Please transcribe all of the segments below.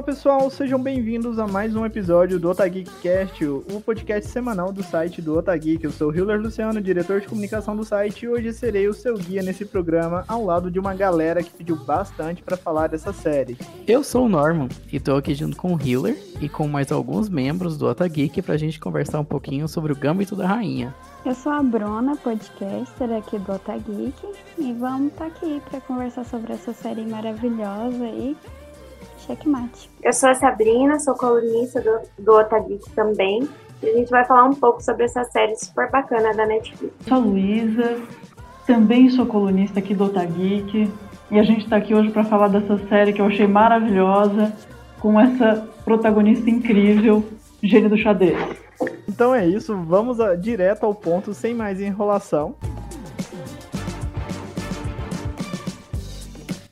Fala pessoal, sejam bem-vindos a mais um episódio do Otageekcast, o podcast semanal do site do Otageek. Eu sou o Hiller Luciano, diretor de comunicação do site, e hoje serei o seu guia nesse programa, ao lado de uma galera que pediu bastante para falar dessa série. Eu sou o Norman e tô aqui junto com o Hiller e com mais alguns membros do Otageek pra gente conversar um pouquinho sobre o Gambito da Rainha. Eu sou a Bruna, podcaster aqui do Otageek, e vamos estar tá aqui para conversar sobre essa série maravilhosa e checkmate. Eu sou a Sabrina, sou colunista do, do Otageek também, e a gente vai falar um pouco sobre essa série super bacana da Netflix. Sou a Luísa, também sou colunista aqui do Otageek, e a gente está aqui hoje para falar dessa série que eu achei maravilhosa, com essa protagonista incrível, gênio do xadrez. Então é isso, vamos a, direto ao ponto, sem mais enrolação.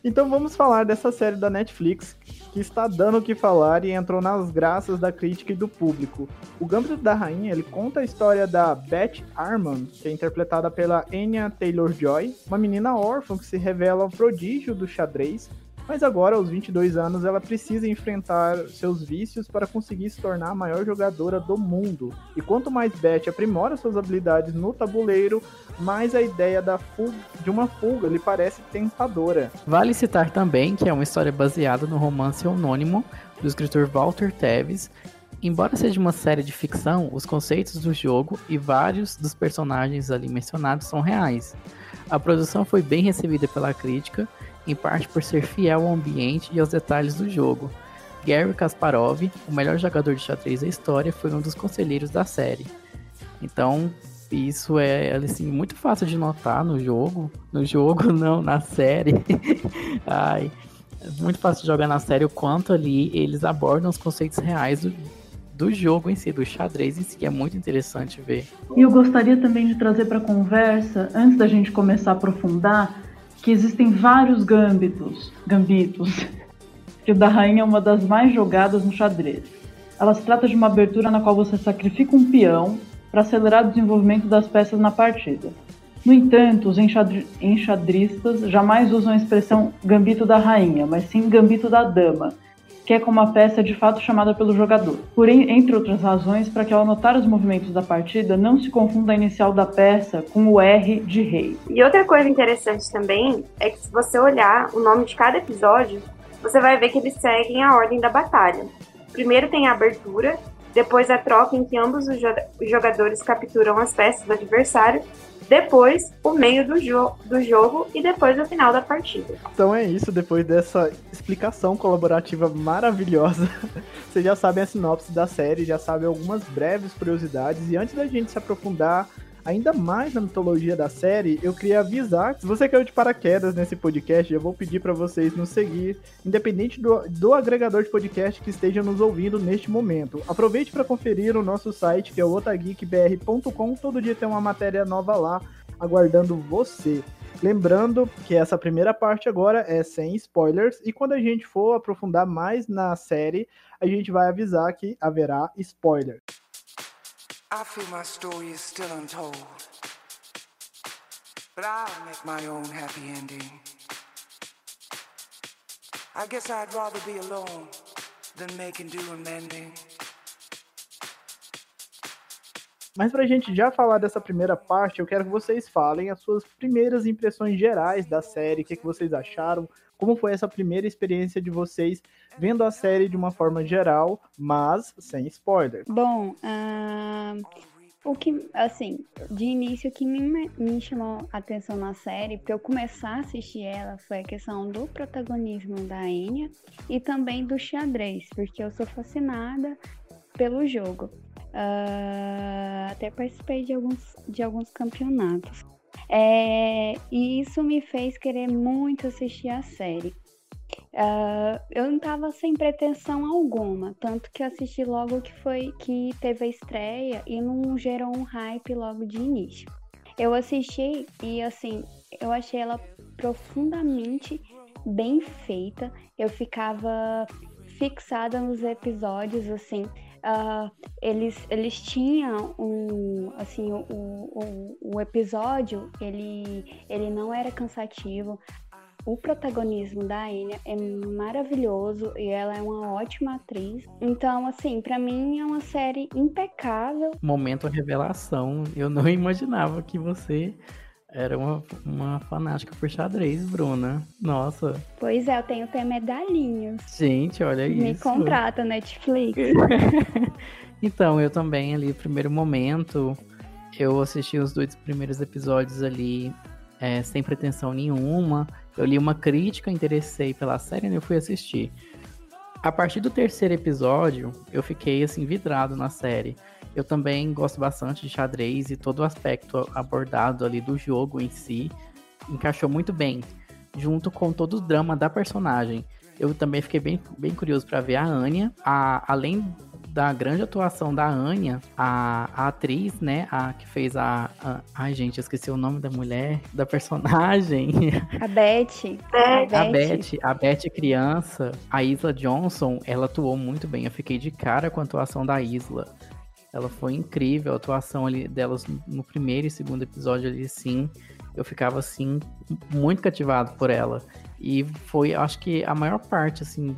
Então vamos falar dessa série da Netflix que está dando o que falar e entrou nas graças da crítica e do público. O Gambito da Rainha ele conta a história da Beth Harmon, que é interpretada pela Anya Taylor-Joy, uma menina órfã que se revela um prodígio do xadrez mas agora, aos 22 anos, ela precisa enfrentar seus vícios para conseguir se tornar a maior jogadora do mundo. E quanto mais Beth aprimora suas habilidades no tabuleiro, mais a ideia da fuga, de uma fuga lhe parece tentadora. Vale citar também que é uma história baseada no romance anônimo do escritor Walter Tevis, Embora seja uma série de ficção, os conceitos do jogo e vários dos personagens ali mencionados são reais. A produção foi bem recebida pela crítica em parte por ser fiel ao ambiente e aos detalhes do jogo. Gary Kasparov, o melhor jogador de xadrez da história, foi um dos conselheiros da série. Então, isso é assim, muito fácil de notar no jogo. No jogo, não, na série. Ai, é muito fácil de jogar na série o quanto ali eles abordam os conceitos reais do, do jogo em si, do xadrez em si, é muito interessante ver. E eu gostaria também de trazer para a conversa, antes da gente começar a aprofundar, que existem vários gâmbitos, gambitos, que o da rainha é uma das mais jogadas no xadrez. Ela se trata de uma abertura na qual você sacrifica um peão para acelerar o desenvolvimento das peças na partida. No entanto, os enxadristas jamais usam a expressão gambito da rainha, mas sim gambito da dama, que é como a peça é de fato chamada pelo jogador. Porém, entre outras razões, para que ao anotar os movimentos da partida não se confunda a inicial da peça com o R de rei. E outra coisa interessante também é que se você olhar o nome de cada episódio, você vai ver que eles seguem a ordem da batalha. Primeiro tem a abertura, depois a troca em que ambos os jogadores capturam as peças do adversário depois o meio do, jo do jogo e depois o final da partida. Então é isso, depois dessa explicação colaborativa maravilhosa, vocês já sabem a sinopse da série, já sabem algumas breves curiosidades, e antes da gente se aprofundar ainda mais na mitologia da série, eu queria avisar, se você caiu de paraquedas nesse podcast, eu vou pedir para vocês nos seguir, independente do, do agregador de podcast que esteja nos ouvindo neste momento. Aproveite para conferir o nosso site, que é o otageekbr.com, todo dia tem uma matéria nova lá, aguardando você. Lembrando que essa primeira parte agora é sem spoilers, e quando a gente for aprofundar mais na série, a gente vai avisar que haverá spoilers. I feel my story is still untold. But I'll make my own happy ending. I guess I'd rather be alone than making do and mending. Mas para a gente já falar dessa primeira parte, eu quero que vocês falem as suas primeiras impressões gerais da série, o que, que vocês acharam, como foi essa primeira experiência de vocês vendo a série de uma forma geral, mas sem spoilers? Bom, uh, o que, assim, de início, o que me, me chamou a atenção na série, para eu começar a assistir ela, foi a questão do protagonismo da Enya e também do xadrez, porque eu sou fascinada pelo jogo. Uh, até participei de alguns, de alguns campeonatos. É, e isso me fez querer muito assistir a série. Uh, eu não tava sem pretensão alguma, tanto que assisti logo que foi que teve a estreia e não gerou um hype logo de início. Eu assisti e assim, eu achei ela profundamente bem feita. Eu ficava fixada nos episódios, assim, uh, eles, eles tinham um, assim, o, o, o episódio, ele, ele não era cansativo. o protagonismo da Enya é maravilhoso e ela é uma ótima atriz. Então, assim, para mim é uma série impecável. Momento revelação. Eu não imaginava que você era uma, uma fanática por xadrez, Bruna. Nossa. Pois é, eu tenho até medalhinhas. Gente, olha Me isso. Me contrata, Netflix. então, eu também ali, primeiro momento, eu assisti os dois primeiros episódios ali é, sem pretensão nenhuma. Eu li uma crítica, interessei pela série e eu fui assistir. A partir do terceiro episódio, eu fiquei assim vidrado na série. Eu também gosto bastante de xadrez e todo o aspecto abordado ali do jogo em si encaixou muito bem, junto com todo o drama da personagem. Eu também fiquei bem, bem curioso para ver a Anya. A, além da grande atuação da Anya, a, a atriz, né, a que fez a, a. Ai, gente, eu esqueci o nome da mulher, da personagem. A Beth. A Beth, a Beth criança, a Isla Johnson, ela atuou muito bem. Eu fiquei de cara com a atuação da Isla. Ela foi incrível, a atuação ali delas no primeiro e segundo episódio ali, sim. Eu ficava, assim, muito cativado por ela. E foi, acho que a maior parte, assim,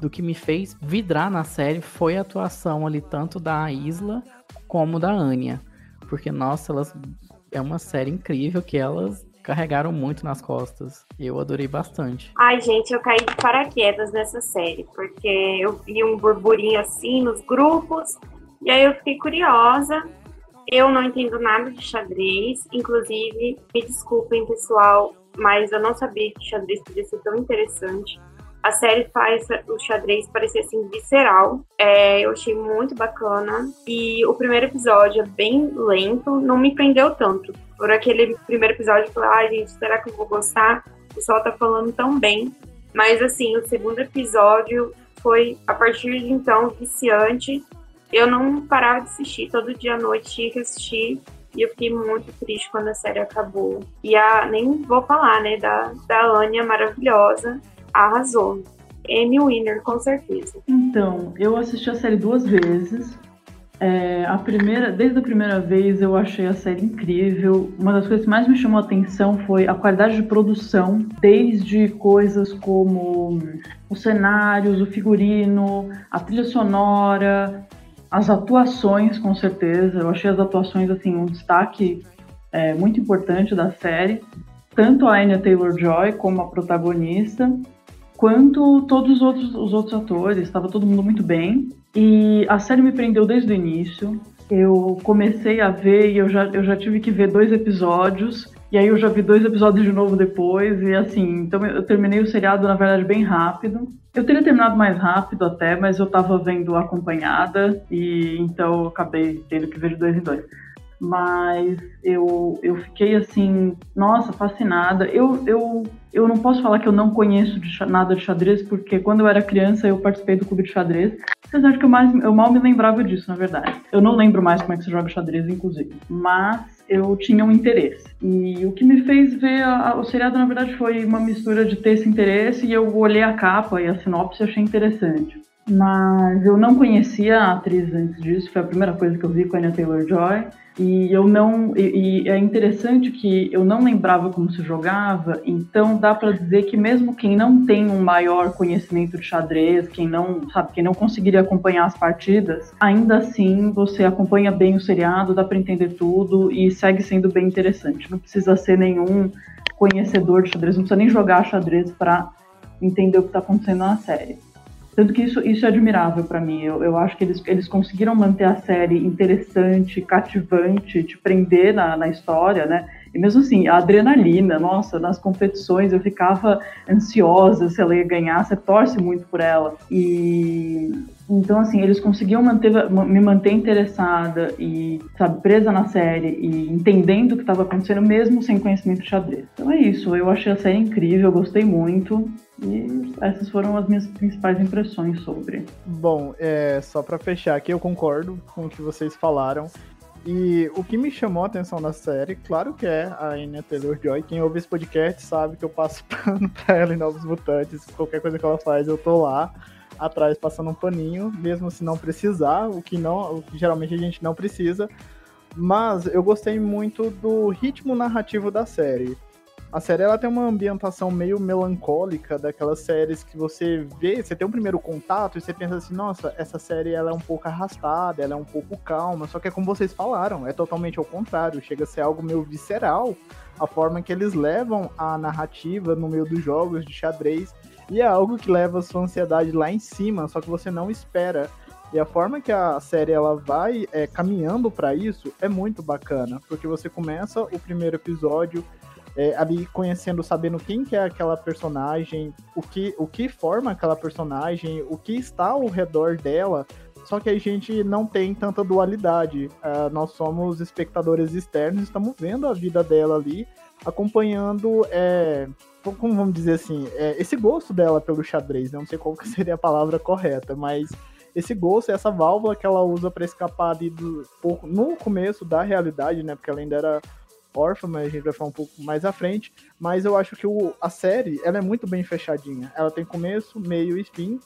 do que me fez vidrar na série foi a atuação ali, tanto da Isla como da Anya. Porque, nossa, elas é uma série incrível que elas carregaram muito nas costas. Eu adorei bastante. Ai, gente, eu caí de paraquedas nessa série, porque eu vi um burburinho assim nos grupos e aí eu fiquei curiosa. Eu não entendo nada de xadrez, inclusive, me desculpem, pessoal, mas eu não sabia que xadrez podia ser tão interessante. A série faz o xadrez parecer assim visceral. É, eu achei muito bacana. E o primeiro episódio é bem lento, não me prendeu tanto. Por aquele primeiro episódio, eu falei, ai, ah, gente, será que eu vou gostar? O pessoal tá falando tão bem. Mas assim, o segundo episódio foi, a partir de então, viciante eu não parava de assistir, todo dia à noite tinha que assistir. E eu fiquei muito triste quando a série acabou. E a, nem vou falar, né, da, da Anya maravilhosa, arrasou. Emmy Winner, com certeza. Então, eu assisti a série duas vezes. É, a primeira, desde a primeira vez eu achei a série incrível. Uma das coisas que mais me chamou a atenção foi a qualidade de produção, desde coisas como os cenários, o figurino, a trilha sonora, as atuações, com certeza. Eu achei as atuações assim um destaque é, muito importante da série. Tanto a Anya Taylor-Joy como a protagonista, quanto todos os outros, os outros atores. Estava todo mundo muito bem. E a série me prendeu desde o início. Eu comecei a ver e eu já, eu já tive que ver dois episódios. E aí eu já vi dois episódios de novo depois, e assim, então eu terminei o seriado, na verdade, bem rápido. Eu teria terminado mais rápido até, mas eu tava vendo acompanhada, e então eu acabei tendo que ver de dois em dois. Mas eu, eu fiquei assim, nossa, fascinada. Eu, eu, eu não posso falar que eu não conheço de, nada de xadrez, porque quando eu era criança eu participei do clube de xadrez. Apesar de que eu, mais, eu mal me lembrava disso, na verdade. Eu não lembro mais como é que se joga xadrez, inclusive. Mas eu tinha um interesse. E o que me fez ver a, a, o seriado, na verdade, foi uma mistura de ter esse interesse e eu olhei a capa e a sinopse e achei interessante. Mas eu não conhecia a atriz antes disso, foi a primeira coisa que eu vi com a Anya Taylor-Joy. E eu não e, e, é interessante que eu não lembrava como se jogava, então dá para dizer que mesmo quem não tem um maior conhecimento de xadrez, quem não sabe, quem não conseguiria acompanhar as partidas, ainda assim você acompanha bem o seriado, dá para entender tudo e segue sendo bem interessante. Não precisa ser nenhum conhecedor de xadrez, não precisa nem jogar xadrez para entender o que está acontecendo na série. Tanto que isso, isso é admirável para mim. Eu, eu acho que eles, eles conseguiram manter a série interessante, cativante, te prender na, na história, né? E mesmo assim, a adrenalina, nossa, nas competições eu ficava ansiosa se ela ia ganhar, você torce muito por ela. E então, assim, eles conseguiam manter, me manter interessada e, sabe, presa na série e entendendo o que estava acontecendo, mesmo sem conhecimento de xadrez. Então é isso, eu achei a série incrível, gostei muito. E essas foram as minhas principais impressões sobre. Bom, é, só para fechar aqui, eu concordo com o que vocês falaram. E o que me chamou a atenção da série, claro que é a Anya Taylor-Joy. Quem ouve esse podcast sabe que eu passo pano pra ela em Novos Mutantes. Qualquer coisa que ela faz, eu tô lá atrás passando um paninho, mesmo se não precisar, o que não, o que geralmente a gente não precisa. Mas eu gostei muito do ritmo narrativo da série. A série ela tem uma ambientação meio melancólica, daquelas séries que você vê, você tem um primeiro contato e você pensa assim, nossa, essa série ela é um pouco arrastada, ela é um pouco calma, só que é como vocês falaram, é totalmente ao contrário, chega a ser algo meio visceral, a forma que eles levam a narrativa no meio dos jogos de xadrez, e é algo que leva a sua ansiedade lá em cima, só que você não espera. E a forma que a série ela vai é, caminhando para isso é muito bacana, porque você começa o primeiro episódio é, ali conhecendo, sabendo quem que é aquela personagem, o que, o que forma aquela personagem, o que está ao redor dela. Só que a gente não tem tanta dualidade. Uh, nós somos espectadores externos, estamos vendo a vida dela ali, acompanhando, é, como vamos dizer assim, é, esse gosto dela pelo xadrez. Né? Não sei qual seria a palavra correta, mas esse gosto, essa válvula que ela usa para escapar ali do, no começo da realidade, né? Porque ela ainda era órfã, mas a gente vai falar um pouco mais à frente. Mas eu acho que o, a série ela é muito bem fechadinha. Ela tem começo, meio e fim.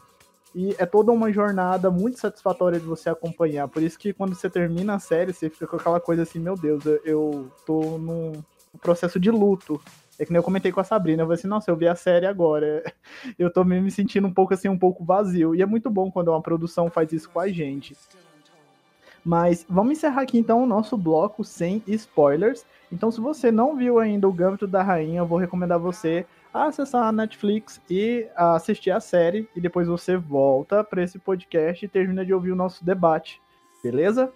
E é toda uma jornada muito satisfatória de você acompanhar. Por isso que quando você termina a série, você fica com aquela coisa assim, meu Deus, eu, eu tô num processo de luto. É que nem eu comentei com a Sabrina, eu falei assim, nossa, eu vi a série agora. Eu tô me sentindo um pouco assim, um pouco vazio. E é muito bom quando uma produção faz isso com a gente. Mas vamos encerrar aqui então o nosso bloco sem spoilers. Então, se você não viu ainda o Gâmbito da Rainha, eu vou recomendar você acessar a Netflix e assistir a série. E depois você volta para esse podcast e termina de ouvir o nosso debate. Beleza?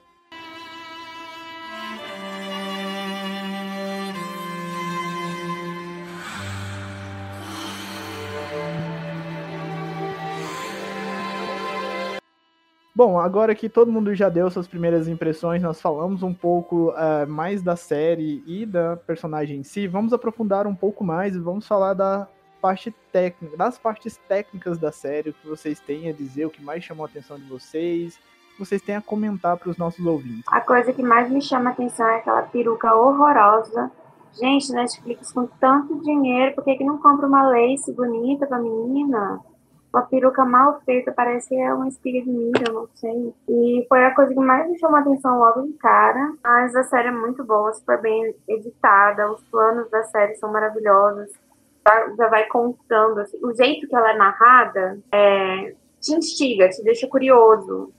Bom, agora que todo mundo já deu suas primeiras impressões, nós falamos um pouco uh, mais da série e da personagem em si, vamos aprofundar um pouco mais e vamos falar da parte técnica, das partes técnicas da série, o que vocês têm a dizer, o que mais chamou a atenção de vocês, vocês têm a comentar para os nossos ouvintes. A coisa que mais me chama a atenção é aquela peruca horrorosa. Gente, Netflix com tanto dinheiro, por que, que não compra uma lace bonita pra menina? Uma peruca mal feita, parece que é uma espiga de milho, eu não sei. E foi a coisa que mais me chamou a atenção logo de cara. Mas a série é muito boa, super bem editada, os planos da série são maravilhosos. Já, vai contando, assim, o jeito que ela é narrada é, te instiga, te deixa curioso.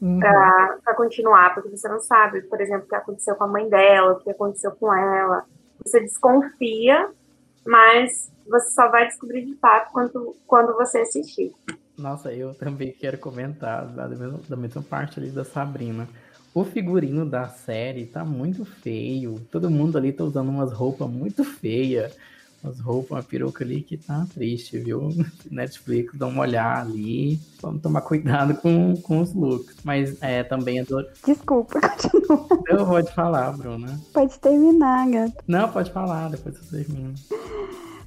Uhum. Para continuar, porque você não sabe, por exemplo, o que aconteceu com a mãe dela, o que aconteceu com ela. Você desconfia, mas você só vai descobrir de fato quando, quando você assistir. Nossa, eu também quero comentar da mesma, da mesma parte ali da Sabrina. O figurino da série tá muito feio. Todo mundo ali tá usando umas roupas muito feias. Umas roupas, uma peruca ali que tá triste, viu? Netflix, dá uma olhada ali. Vamos tomar cuidado com, com os looks. Mas é, também adoro. Desculpa, continua. Eu vou te falar, Bruna. Pode terminar, gato. Não, pode falar, depois você termina.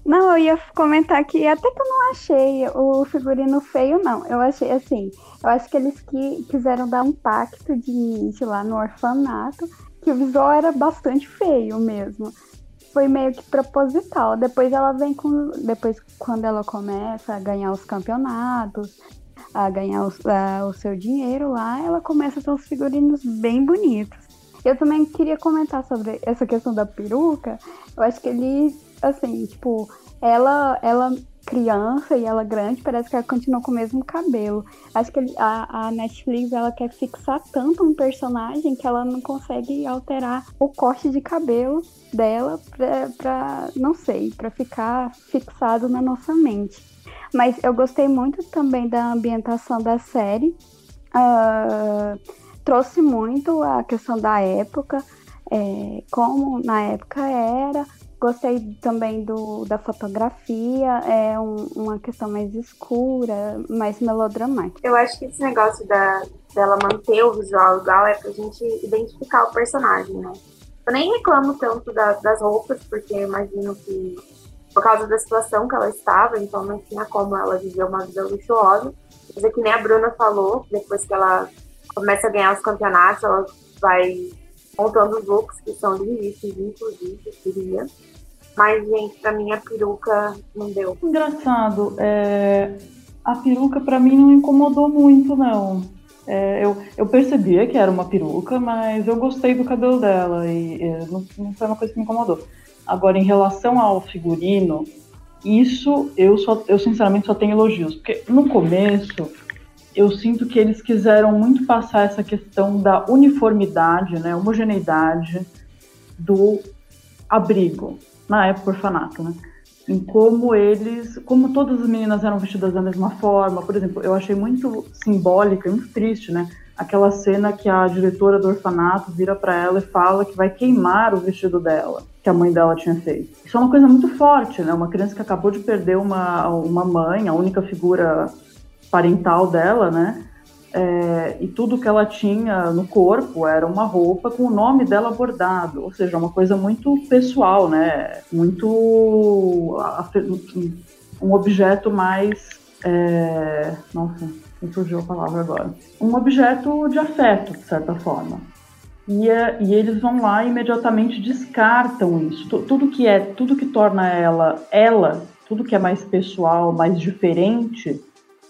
Não, eu ia comentar que até que eu não achei o figurino feio, não. Eu achei assim, eu acho que eles que, quiseram dar um pacto de início lá no orfanato, que o visual era bastante feio mesmo. Foi meio que proposital. Depois ela vem com. Depois, quando ela começa a ganhar os campeonatos, a ganhar os, a, o seu dinheiro lá, ela começa a ter uns figurinos bem bonitos. Eu também queria comentar sobre essa questão da peruca. Eu acho que ele assim, tipo, ela, ela criança e ela grande, parece que ela continua com o mesmo cabelo. Acho que a, a, Netflix ela quer fixar tanto um personagem que ela não consegue alterar o corte de cabelo dela pra, pra não sei, para ficar fixado na nossa mente. Mas eu gostei muito também da ambientação da série. Uh, trouxe muito a questão da época, é, como na época era, Gostei também do, da fotografia, é um, uma questão mais escura, mais melodramática. Eu acho que esse negócio da, dela manter o visual igual é pra gente identificar o personagem, né? Eu nem reclamo tanto da, das roupas, porque imagino que por causa da situação que ela estava, então não tinha como ela viver uma vida luxuosa. Mas é que nem a Bruna falou, depois que ela começa a ganhar os campeonatos, ela vai montando looks que são lindíssimos, inclusive, eu queria. Mas, gente, pra mim a peruca não deu. Engraçado, é... a peruca pra mim não incomodou muito, não. É, eu, eu percebia que era uma peruca, mas eu gostei do cabelo dela e é, não, não foi uma coisa que me incomodou. Agora, em relação ao figurino, isso eu, só, eu sinceramente só tenho elogios, porque no começo eu sinto que eles quiseram muito passar essa questão da uniformidade, né, homogeneidade do abrigo, na época orfanato, né? Em como eles, como todas as meninas eram vestidas da mesma forma, por exemplo, eu achei muito simbólica, muito triste, né? Aquela cena que a diretora do orfanato vira para ela e fala que vai queimar o vestido dela, que a mãe dela tinha feito. Isso é uma coisa muito forte, né? Uma criança que acabou de perder uma, uma mãe, a única figura parental dela, né? É, e tudo que ela tinha no corpo era uma roupa com o nome dela bordado, ou seja, uma coisa muito pessoal, né? Muito um objeto mais, é, nossa, me surgiu a palavra agora, um objeto de afeto, de certa forma. E, é, e eles vão lá e imediatamente descartam isso. Tudo que é, tudo que torna ela ela, tudo que é mais pessoal, mais diferente,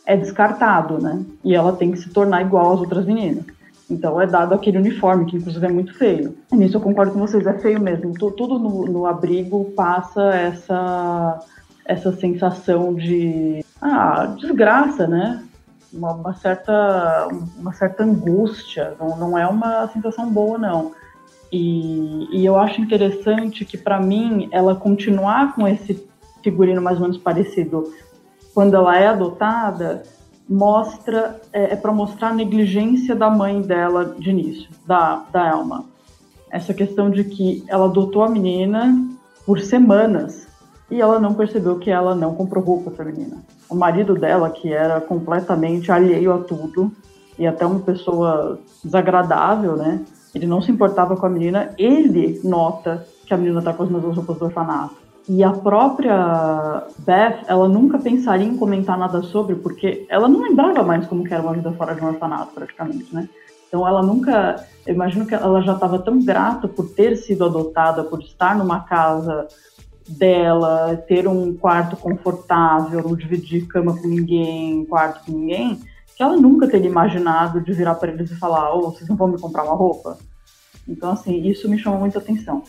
é descartado, né? E ela tem que se tornar igual às outras meninas. Então é dado aquele uniforme, que inclusive é muito feio. E nisso eu concordo com vocês, é feio mesmo. Tudo no, no abrigo passa essa, essa sensação de ah, desgraça, né? Uma, uma, certa, uma certa angústia. Não, não é uma sensação boa, não. E, e eu acho interessante que, para mim, ela continuar com esse figurino mais ou menos parecido quando ela é adotada, mostra é, é para mostrar a negligência da mãe dela de início, da, da Elma. Essa questão de que ela adotou a menina por semanas e ela não percebeu que ela não comprou roupa para a menina. O marido dela, que era completamente alheio a tudo e até uma pessoa desagradável, né? Ele não se importava com a menina. Ele nota que a menina está com as mesmas roupas do orfanato e a própria Beth, ela nunca pensaria em comentar nada sobre, porque ela não lembrava mais como era uma vida fora de um orfanato, praticamente, né? Então ela nunca, eu imagino que ela já estava tão grata por ter sido adotada, por estar numa casa dela, ter um quarto confortável, não dividir cama com ninguém, quarto com ninguém, que ela nunca teria imaginado de virar para eles e falar, oh, vocês não vão me comprar uma roupa? Então, assim, isso me chamou muita atenção.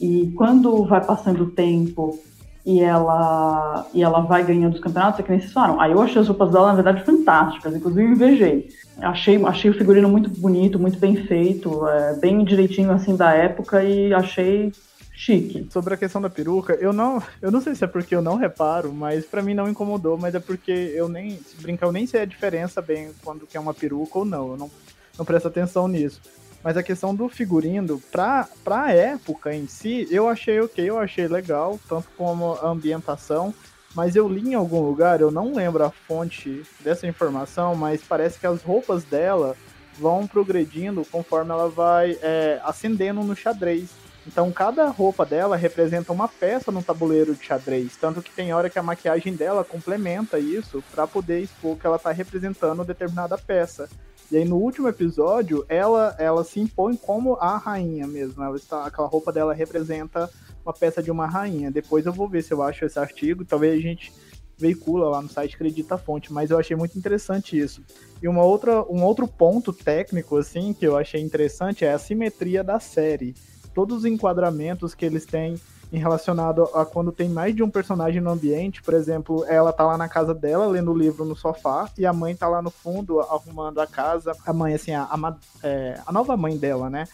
E quando vai passando o tempo e ela, e ela vai ganhando os campeonatos, é que nem vocês falaram. Aí eu achei as roupas dela, na verdade, fantásticas. Inclusive, invejei. Achei, achei o figurino muito bonito, muito bem feito, é, bem direitinho, assim, da época. E achei chique. Sobre a questão da peruca, eu não, eu não sei se é porque eu não reparo, mas para mim não incomodou, mas é porque eu nem, se brincar, eu nem sei a diferença bem quando que é uma peruca ou não, eu não, não presto atenção nisso. Mas a questão do figurino, pra, pra época em si, eu achei ok, eu achei legal, tanto como a ambientação. Mas eu li em algum lugar, eu não lembro a fonte dessa informação, mas parece que as roupas dela vão progredindo conforme ela vai é, ascendendo no xadrez. Então cada roupa dela representa uma peça no tabuleiro de xadrez, tanto que tem hora que a maquiagem dela complementa isso para poder expor que ela está representando determinada peça. E aí no último episódio, ela ela se impõe como a rainha mesmo. Ela está, aquela roupa dela representa uma peça de uma rainha. Depois eu vou ver se eu acho esse artigo. Talvez a gente veicula lá no site Acredita a Fonte, mas eu achei muito interessante isso. E uma outra, um outro ponto técnico assim que eu achei interessante é a simetria da série. Todos os enquadramentos que eles têm em relacionado a quando tem mais de um personagem no ambiente. Por exemplo, ela tá lá na casa dela lendo o livro no sofá e a mãe tá lá no fundo arrumando a casa. A mãe, assim, a, a, é, a nova mãe dela, né?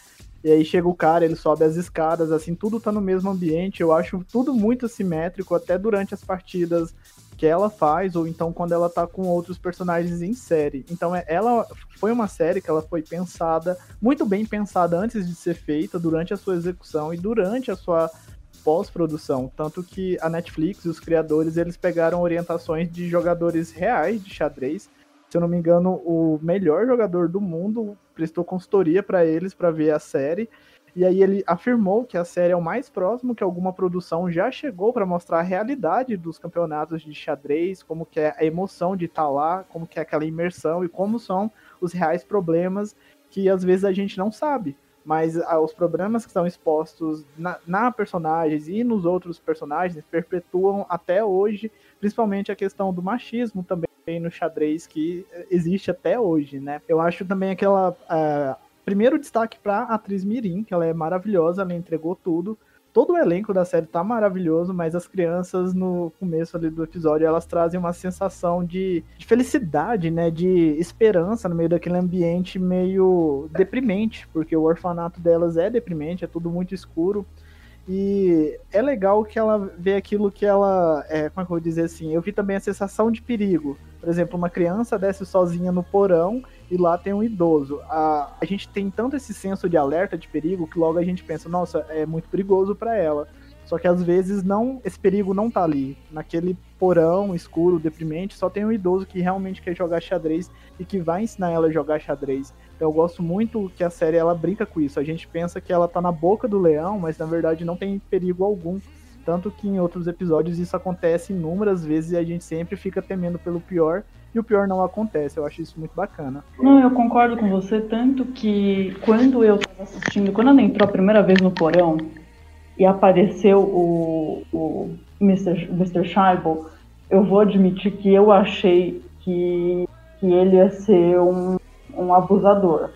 E aí chega o cara, ele sobe as escadas, assim, tudo tá no mesmo ambiente. Eu acho tudo muito simétrico, até durante as partidas que ela faz, ou então quando ela tá com outros personagens em série. Então é, ela foi uma série que ela foi pensada, muito bem pensada antes de ser feita, durante a sua execução e durante a sua pós-produção, tanto que a Netflix e os criadores eles pegaram orientações de jogadores reais de xadrez. Se eu não me engano, o melhor jogador do mundo prestou consultoria para eles para ver a série. E aí ele afirmou que a série é o mais próximo que alguma produção já chegou para mostrar a realidade dos campeonatos de xadrez, como que é a emoção de estar tá lá, como que é aquela imersão e como são os reais problemas que às vezes a gente não sabe mas ah, os problemas que estão expostos na, na personagens e nos outros personagens perpetuam até hoje, principalmente a questão do machismo também no xadrez que existe até hoje, né? Eu acho também aquela uh, primeiro destaque para a atriz Mirim, que ela é maravilhosa, ela entregou tudo todo o elenco da série tá maravilhoso, mas as crianças no começo ali do episódio, elas trazem uma sensação de, de felicidade, né, de esperança no meio daquele ambiente meio deprimente, porque o orfanato delas é deprimente, é tudo muito escuro. E é legal que ela vê aquilo que ela. É, como é que eu vou dizer assim? Eu vi também a sensação de perigo. Por exemplo, uma criança desce sozinha no porão e lá tem um idoso. A, a gente tem tanto esse senso de alerta de perigo que logo a gente pensa, nossa, é muito perigoso para ela. Só que às vezes não, esse perigo não tá ali. Naquele porão escuro, deprimente, só tem um idoso que realmente quer jogar xadrez e que vai ensinar ela a jogar xadrez. Eu gosto muito que a série ela brinca com isso. A gente pensa que ela tá na boca do leão, mas na verdade não tem perigo algum. Tanto que em outros episódios isso acontece inúmeras vezes e a gente sempre fica temendo pelo pior e o pior não acontece. Eu acho isso muito bacana. Não, eu concordo com você, tanto que quando eu tava assistindo, quando ela entrou a primeira vez no porão e apareceu o, o Mr. Mr. Scheibel, eu vou admitir que eu achei que, que ele ia ser um um abusador.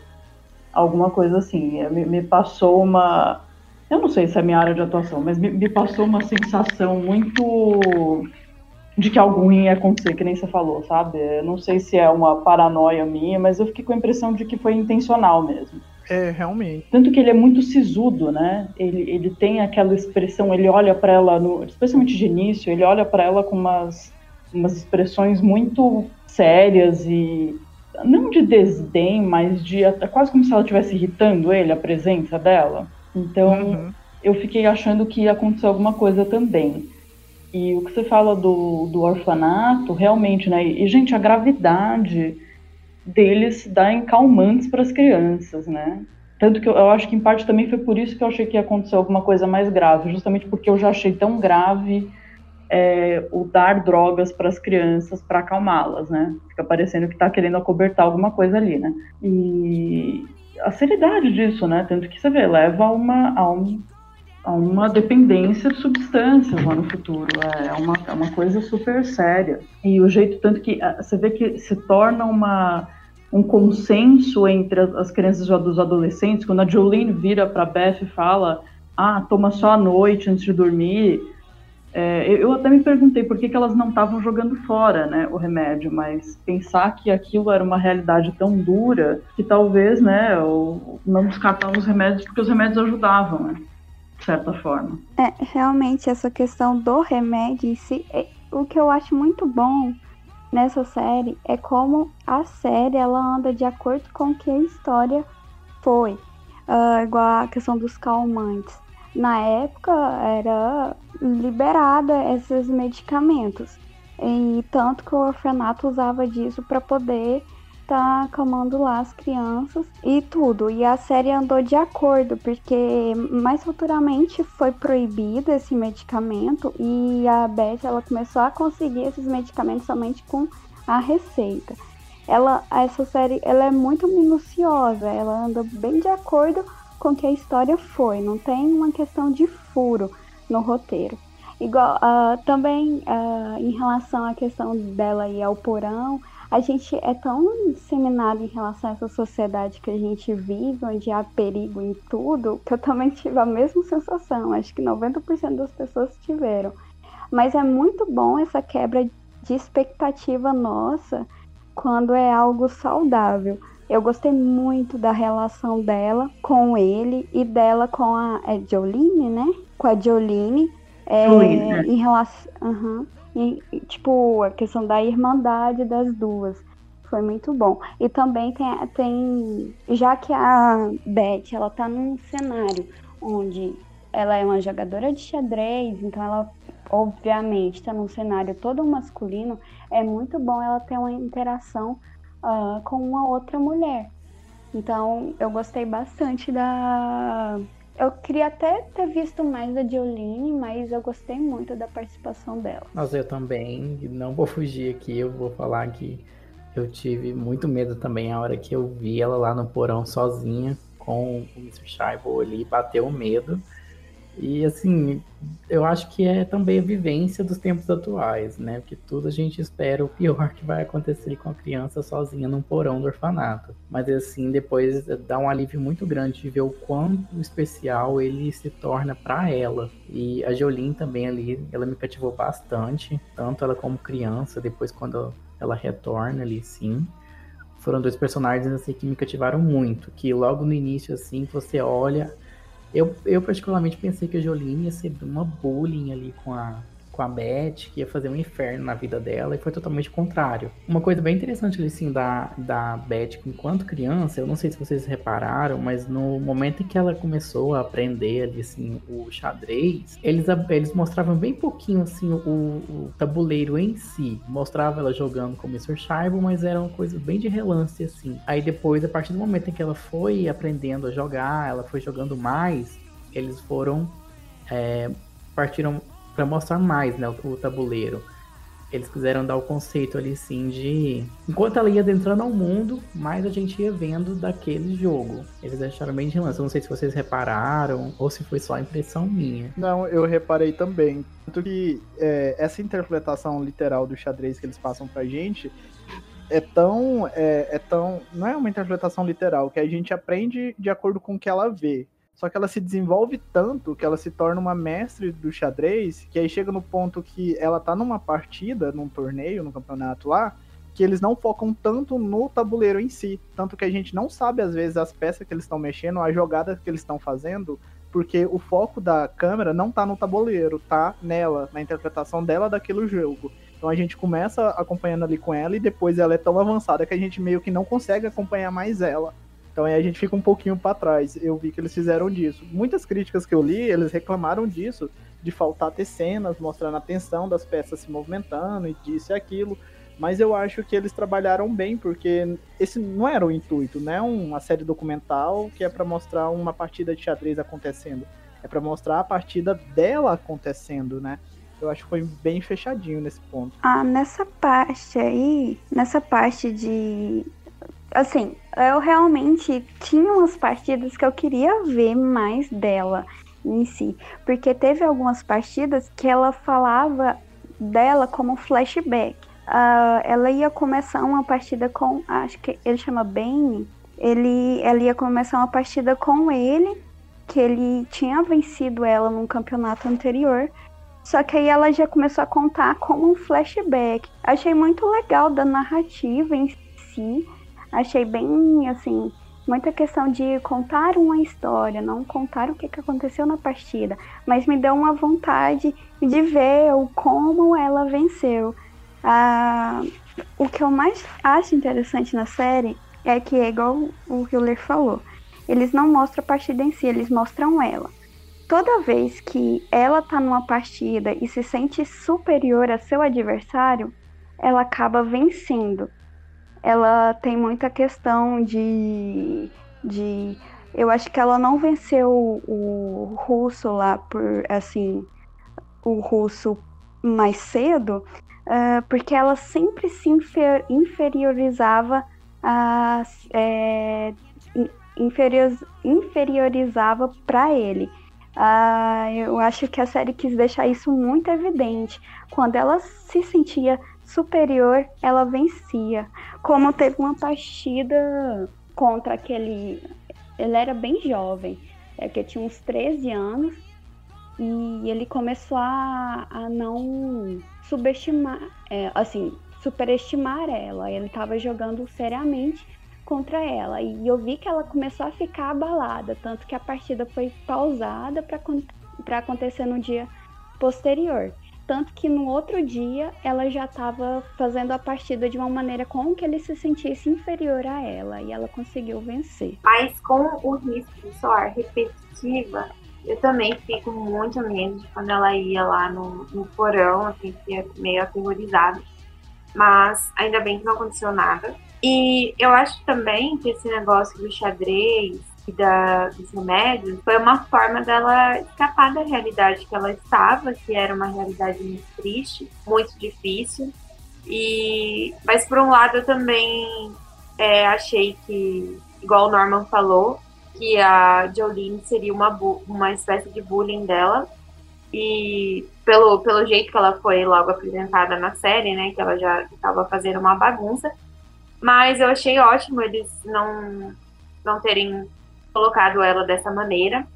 Alguma coisa assim. Me, me, passou uma. Eu não sei se é minha área de atuação, mas me, me passou uma sensação muito de que algo ia acontecer, que nem você falou, sabe? Eu não sei se é uma paranoia minha, mas eu fiquei com a impressão de que foi intencional mesmo. É, realmente. Tanto que ele é muito sisudo, né? Ele, ele tem aquela expressão, ele olha para ela, no, especialmente de início, ele olha para ela com umas, umas expressões muito sérias e não de desdém, mas de é quase como se ela estivesse irritando ele, a presença dela. Então, uhum. eu fiquei achando que ia acontecer alguma coisa também. E o que você fala do, do orfanato, realmente, né? E, gente, a gravidade deles darem calmantes para as crianças, né? Tanto que eu, eu, acho que em parte também foi por isso que eu achei que ia acontecer alguma coisa mais grave, justamente porque eu já achei tão grave é, o dar drogas para as crianças para acalmá-las, né? Fica parecendo que está querendo acobertar alguma coisa ali, né? E a seriedade disso, né? Tanto que você vê, leva a uma, a, um, a uma dependência de substâncias lá no futuro. É, é uma, é uma coisa super séria. E o jeito, tanto que ah, você vê que se torna uma um consenso entre as crianças e os adolescentes, quando a Jolene vira para Beth e fala, ah, toma só à noite antes de dormir, é, eu até me perguntei por que, que elas não estavam jogando fora né, o remédio, mas pensar que aquilo era uma realidade tão dura que talvez né, não descartavam os remédios porque os remédios ajudavam, né, de certa forma. É, realmente, essa questão do remédio em si, é, o que eu acho muito bom nessa série é como a série ela anda de acordo com que a história foi. Uh, igual a questão dos calmantes na época era liberada esses medicamentos. E tanto que o orfanato usava disso para poder tá acalmando lá as crianças e tudo. E a série andou de acordo, porque mais futuramente foi proibido esse medicamento e a Beth ela começou a conseguir esses medicamentos somente com a receita. Ela, essa série ela é muito minuciosa, ela anda bem de acordo com que a história foi, não tem uma questão de furo no roteiro. Igual, uh, também uh, em relação à questão dela ir ao porão, a gente é tão disseminado em relação a essa sociedade que a gente vive, onde há perigo em tudo, que eu também tive a mesma sensação. Acho que 90% das pessoas tiveram. Mas é muito bom essa quebra de expectativa nossa quando é algo saudável. Eu gostei muito da relação dela com ele e dela com a é Jolene, né? Com a Jolene. É, né? em relação. Uhum, e, tipo, a questão da irmandade das duas. Foi muito bom. E também tem, tem. Já que a Beth ela tá num cenário onde ela é uma jogadora de xadrez, então ela obviamente está num cenário todo masculino, é muito bom ela ter uma interação uh, com uma outra mulher. Então eu gostei bastante da. Eu queria até ter visto mais da Jolene, mas eu gostei muito da participação dela. Nossa, eu também. Não vou fugir aqui, eu vou falar que eu tive muito medo também a hora que eu vi ela lá no porão sozinha com o Mr. Scheibel ali, bateu o medo. E assim, eu acho que é também a vivência dos tempos atuais, né? Porque tudo a gente espera o pior que vai acontecer com a criança sozinha num porão do orfanato. Mas assim, depois dá um alívio muito grande de ver o quanto especial ele se torna para ela. E a Jolene também ali, ela me cativou bastante, tanto ela como criança, depois quando ela retorna ali, sim foram dois personagens assim que me cativaram muito, que logo no início assim você olha eu, eu particularmente pensei que a Jolene ia ser uma bullying ali com a, com a Beth, que ia fazer um inferno na vida dela, e foi totalmente contrário. Uma coisa bem interessante ali, assim, da, da Beth enquanto criança, eu não sei se vocês repararam, mas no momento em que ela começou a aprender ali, assim, o xadrez, eles, eles mostravam bem pouquinho, assim, o, o tabuleiro em si. Mostrava ela jogando com o Mr. Shaibo, mas era uma coisa bem de relance, assim. Aí depois, a partir do momento em que ela foi aprendendo a jogar, ela foi jogando mais, eles foram... É, partiram para mostrar mais né, o, o, tabuleiro. Eles quiseram dar o conceito ali sim de. Enquanto ela ia adentrando ao mundo, mais a gente ia vendo daquele jogo. Eles deixaram bem de relance. Eu não sei se vocês repararam ou se foi só impressão minha. Não, eu reparei também. Tanto que é, essa interpretação literal do xadrez que eles passam pra gente é tão, é, é, tão. Não é uma interpretação literal, que a gente aprende de acordo com o que ela vê. Só que ela se desenvolve tanto que ela se torna uma mestre do xadrez, que aí chega no ponto que ela tá numa partida, num torneio, num campeonato lá, que eles não focam tanto no tabuleiro em si. Tanto que a gente não sabe, às vezes, as peças que eles estão mexendo, a jogada que eles estão fazendo, porque o foco da câmera não tá no tabuleiro, tá nela, na interpretação dela daquele jogo. Então a gente começa acompanhando ali com ela e depois ela é tão avançada que a gente meio que não consegue acompanhar mais ela. Então aí a gente fica um pouquinho para trás. Eu vi que eles fizeram disso. Muitas críticas que eu li, eles reclamaram disso, de faltar ter cenas mostrando a tensão das peças se movimentando e disso e aquilo. Mas eu acho que eles trabalharam bem, porque esse não era o intuito, não é uma série documental que é para mostrar uma partida de xadrez acontecendo. É para mostrar a partida dela acontecendo, né? Eu acho que foi bem fechadinho nesse ponto. Ah, nessa parte aí, nessa parte de assim, eu realmente tinha umas partidas que eu queria ver mais dela em si, porque teve algumas partidas que ela falava dela como flashback. Uh, ela ia começar uma partida com, acho que ele chama Bane, ele, ela ia começar uma partida com ele, que ele tinha vencido ela num campeonato anterior, só que aí ela já começou a contar como um flashback. Achei muito legal da narrativa em si, achei bem, assim, muita questão de contar uma história, não contar o que, que aconteceu na partida, mas me deu uma vontade de ver o como ela venceu. Ah, o que eu mais acho interessante na série é que, é igual o Hiller falou, eles não mostram a partida em si, eles mostram ela. Toda vez que ela tá numa partida e se sente superior a seu adversário, ela acaba vencendo ela tem muita questão de, de eu acho que ela não venceu o, russo lá por assim o russo mais cedo uh, porque ela sempre se infer, inferiorizava a, é, inferior, inferiorizava para ele. Uh, eu acho que a série quis deixar isso muito evidente. Quando ela se sentia superior, ela vencia. Como teve uma partida contra aquele. Ele era bem jovem, é que tinha uns 13 anos, e ele começou a, a não subestimar, é, assim, superestimar ela. Ele estava jogando seriamente contra ela. E eu vi que ela começou a ficar abalada, tanto que a partida foi pausada para acontecer no dia posterior. Tanto que no outro dia ela já estava fazendo a partida de uma maneira com que ele se sentisse inferior a ela e ela conseguiu vencer. Mas com o risco de soar repetitiva, eu também fico muito medo de quando ela ia lá no, no porão, assim, fiquei meio aterrorizada. Mas ainda bem que não aconteceu nada. E eu acho também que esse negócio do xadrez da, dos remédios foi uma forma dela escapar da realidade que ela estava, que era uma realidade muito triste, muito difícil. E, mas por um lado eu também é, achei que, igual o Norman falou, que a Jolene seria uma, uma espécie de bullying dela. E pelo, pelo jeito que ela foi logo apresentada na série, né? Que ela já estava fazendo uma bagunça. Mas eu achei ótimo eles não, não terem colocado ela dessa maneira.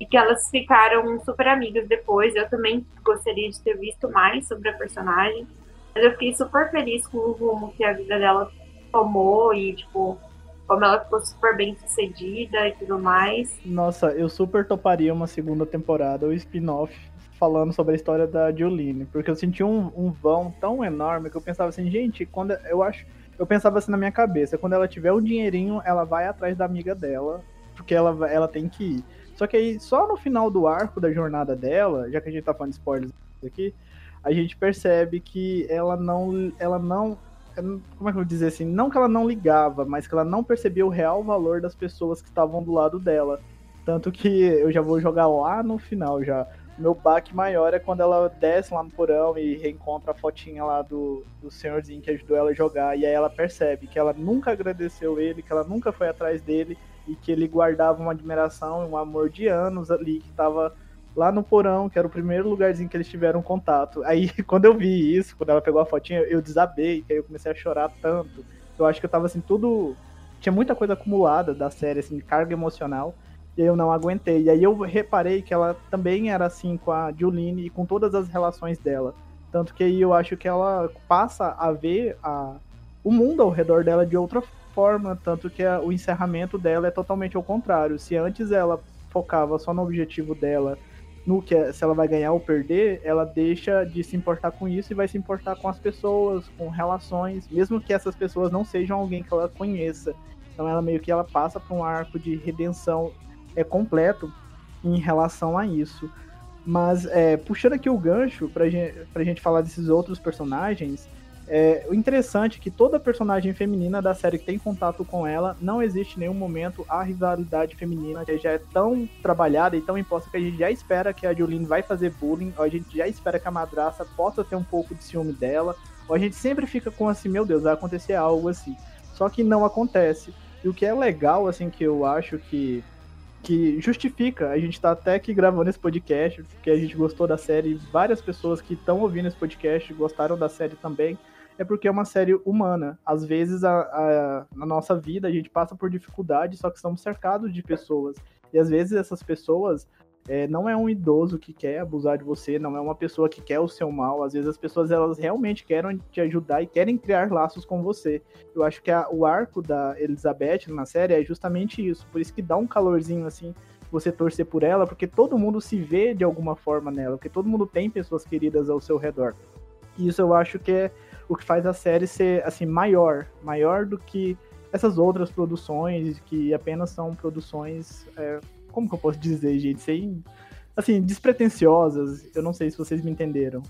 E que elas ficaram super amigas depois. Eu também gostaria de ter visto mais sobre a personagem. Mas eu fiquei super feliz com o rumo que a vida dela tomou e, tipo, como ela ficou super bem sucedida e tudo mais. Nossa, eu super toparia uma segunda temporada, o spin-off, falando sobre a história da Jolene, porque eu senti um, um vão tão enorme que eu pensava assim, gente, quando eu acho, eu pensava assim na minha cabeça, quando ela tiver o dinheirinho, ela vai atrás da amiga dela, porque ela, ela tem que ir. Só que aí, só no final do arco da jornada dela, já que a gente tá falando de spoilers aqui, a gente percebe que ela não, ela não, como é que eu vou dizer assim, não que ela não ligava, mas que ela não percebia o real valor das pessoas que estavam do lado dela. Tanto que eu já vou jogar lá no final já. Meu baque maior é quando ela desce lá no porão e reencontra a fotinha lá do, do senhorzinho que ajudou ela a jogar. E aí ela percebe que ela nunca agradeceu ele, que ela nunca foi atrás dele e que ele guardava uma admiração e um amor de anos ali que tava lá no porão, que era o primeiro lugarzinho que eles tiveram contato. Aí, quando eu vi isso, quando ela pegou a fotinha, eu desabei, que aí eu comecei a chorar tanto. Eu acho que eu tava assim, tudo. Tinha muita coisa acumulada da série, assim, carga emocional. E aí eu não aguentei. E aí eu reparei que ela também era assim com a Juline e com todas as relações dela. Tanto que aí eu acho que ela passa a ver a, o mundo ao redor dela de outra forma. Tanto que a, o encerramento dela é totalmente ao contrário. Se antes ela focava só no objetivo dela, no que é, se ela vai ganhar ou perder, ela deixa de se importar com isso e vai se importar com as pessoas, com relações, mesmo que essas pessoas não sejam alguém que ela conheça. Então ela meio que ela passa por um arco de redenção é completo em relação a isso. Mas é, puxando aqui o gancho pra gente, pra gente falar desses outros personagens, é, o interessante é que toda personagem feminina da série que tem contato com ela, não existe nenhum momento a rivalidade feminina, que já é tão trabalhada e tão imposta que a gente já espera que a Jolene vai fazer bullying, ou a gente já espera que a madraça possa ter um pouco de ciúme dela, ou a gente sempre fica com assim, meu Deus, vai acontecer algo assim. Só que não acontece. E o que é legal, assim, que eu acho que que justifica. A gente tá até aqui gravando esse podcast, porque a gente gostou da série. Várias pessoas que estão ouvindo esse podcast gostaram da série também. É porque é uma série humana. Às vezes, a, a, na nossa vida, a gente passa por dificuldades, só que estamos cercados de pessoas. E às vezes essas pessoas é, não é um idoso que quer abusar de você, não é uma pessoa que quer o seu mal. Às vezes as pessoas elas realmente querem te ajudar e querem criar laços com você. Eu acho que a, o arco da Elizabeth na série é justamente isso. Por isso que dá um calorzinho assim você torcer por ela, porque todo mundo se vê de alguma forma nela, porque todo mundo tem pessoas queridas ao seu redor. E isso eu acho que é o que faz a série ser assim maior, maior do que essas outras produções que apenas são produções é, como que eu posso dizer, gente, sem assim, despretensiosas. Eu não sei se vocês me entenderam.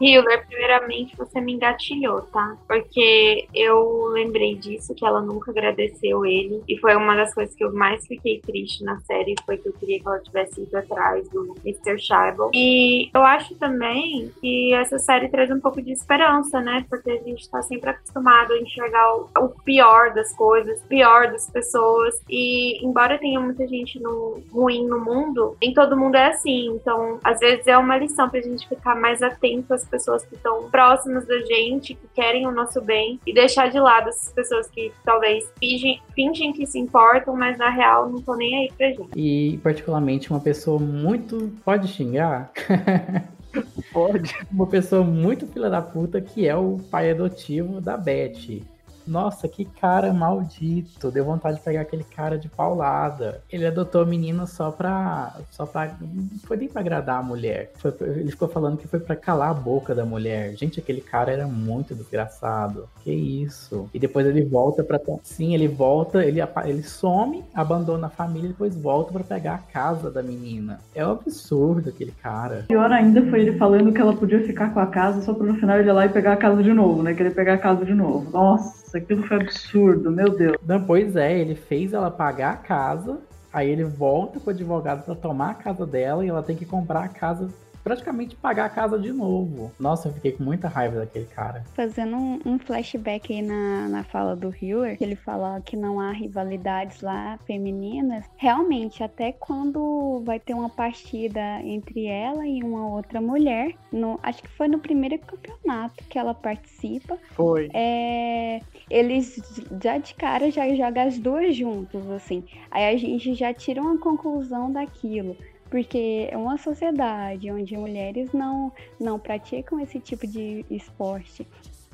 Hilder, primeiramente você me engatilhou, tá? Porque eu lembrei disso, que ela nunca agradeceu ele. E foi uma das coisas que eu mais fiquei triste na série, foi que eu queria que ela tivesse ido atrás do Mr. Scheibel. E eu acho também que essa série traz um pouco de esperança, né? Porque a gente tá sempre acostumado a enxergar o, pior das coisas, pior das pessoas. E embora tenha muita gente no, ruim no mundo, em todo mundo mundo é assim. Então, às vezes é uma lição pra gente ficar mais atento às pessoas que estão próximas da gente, que querem o nosso bem, e deixar de lado essas pessoas que talvez fingem, fingem que se importam, mas na real não estão nem aí pra gente. E, particularmente, uma pessoa muito. Pode xingar? Pode. Uma pessoa muito filha da puta que é o pai adotivo da Beth. Nossa, que cara maldito. Deu vontade de pegar aquele cara de paulada. Ele adotou a menina só pra. Só pra. Não foi nem pra agradar a mulher. Foi, ele ficou falando que foi pra calar a boca da mulher. Gente, aquele cara era muito desgraçado. Que isso. E depois ele volta pra. Sim, ele volta, ele, ele some, abandona a família e depois volta pra pegar a casa da menina. É um absurdo aquele cara. Pior ainda foi ele falando que ela podia ficar com a casa só pra no final ele ir lá e pegar a casa de novo, né? Querer pegar a casa de novo. Nossa. Nossa, aquilo foi absurdo, meu Deus. Não, pois é, ele fez ela pagar a casa, aí ele volta com o advogado para tomar a casa dela e ela tem que comprar a casa praticamente pagar a casa de novo. Nossa, eu fiquei com muita raiva daquele cara. Fazendo um, um flashback aí na, na fala do Hewler, que ele fala que não há rivalidades lá femininas. Realmente, até quando vai ter uma partida entre ela e uma outra mulher, no, acho que foi no primeiro campeonato que ela participa. Foi. É, eles já de cara já jogam as duas juntas, assim. Aí a gente já tira uma conclusão daquilo porque é uma sociedade onde mulheres não, não praticam esse tipo de esporte.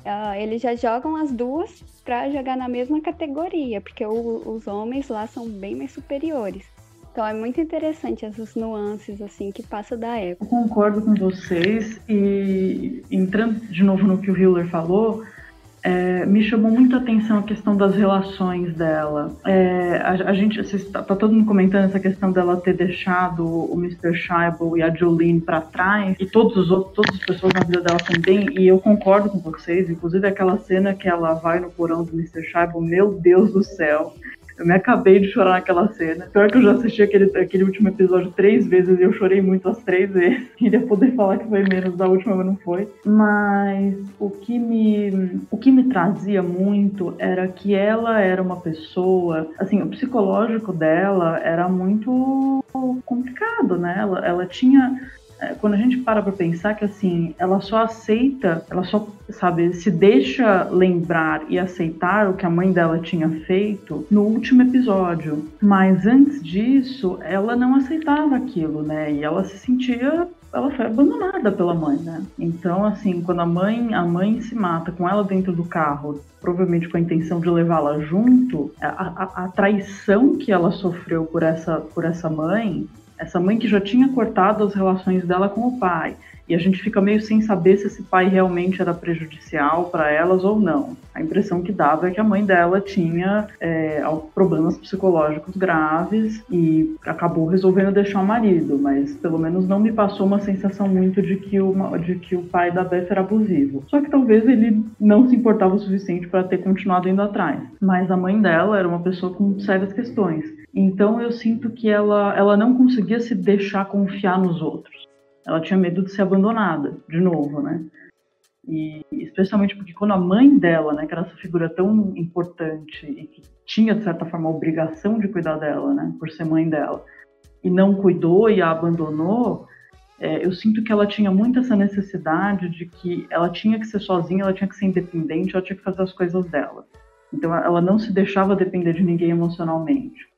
Uh, eles já jogam as duas para jogar na mesma categoria, porque o, os homens lá são bem mais superiores. Então é muito interessante essas nuances assim que passa da época. Eu concordo com vocês e entrando de novo no que o Hiller falou, é, me chamou muito a atenção a questão das relações dela. É, a, a, gente está tá todo mundo comentando essa questão dela ter deixado o Mr. Scheibel e a Jolene para trás e todos os outros, todas as pessoas na vida dela também. E eu concordo com vocês, inclusive aquela cena que ela vai no porão do Mr. Scheibel, meu Deus do céu. Eu me acabei de chorar naquela cena. Pior que eu já assisti aquele, aquele último episódio três vezes e eu chorei muito as três vezes. Queria poder falar que foi menos da última, mas não foi. Mas o que me, o que me trazia muito era que ela era uma pessoa, assim, o psicológico dela era muito complicado, né? Ela, ela tinha quando a gente para para pensar que assim, ela só aceita, ela só, sabe, se deixa lembrar e aceitar o que a mãe dela tinha feito no último episódio. Mas antes disso, ela não aceitava aquilo, né? E ela se sentia ela foi abandonada pela mãe, né? Então, assim, quando a mãe, a mãe se mata com ela dentro do carro, provavelmente com a intenção de levá-la junto, a, a, a, traição que ela sofreu por essa, por essa mãe essa mãe que já tinha cortado as relações dela com o pai. E a gente fica meio sem saber se esse pai realmente era prejudicial para elas ou não. A impressão que dava é que a mãe dela tinha é, problemas psicológicos graves e acabou resolvendo deixar o marido, mas pelo menos não me passou uma sensação muito de que, uma, de que o pai da Beth era abusivo. Só que talvez ele não se importava o suficiente para ter continuado indo atrás. Mas a mãe dela era uma pessoa com sérias questões. Então eu sinto que ela, ela não conseguia se deixar confiar nos outros. Ela tinha medo de ser abandonada, de novo, né? E especialmente porque quando a mãe dela, né, que era essa figura tão importante e que tinha de certa forma a obrigação de cuidar dela, né, por ser mãe dela, e não cuidou e a abandonou, é, eu sinto que ela tinha muito essa necessidade de que ela tinha que ser sozinha, ela tinha que ser independente, ela tinha que fazer as coisas dela. Então ela não se deixava depender de ninguém emocionalmente.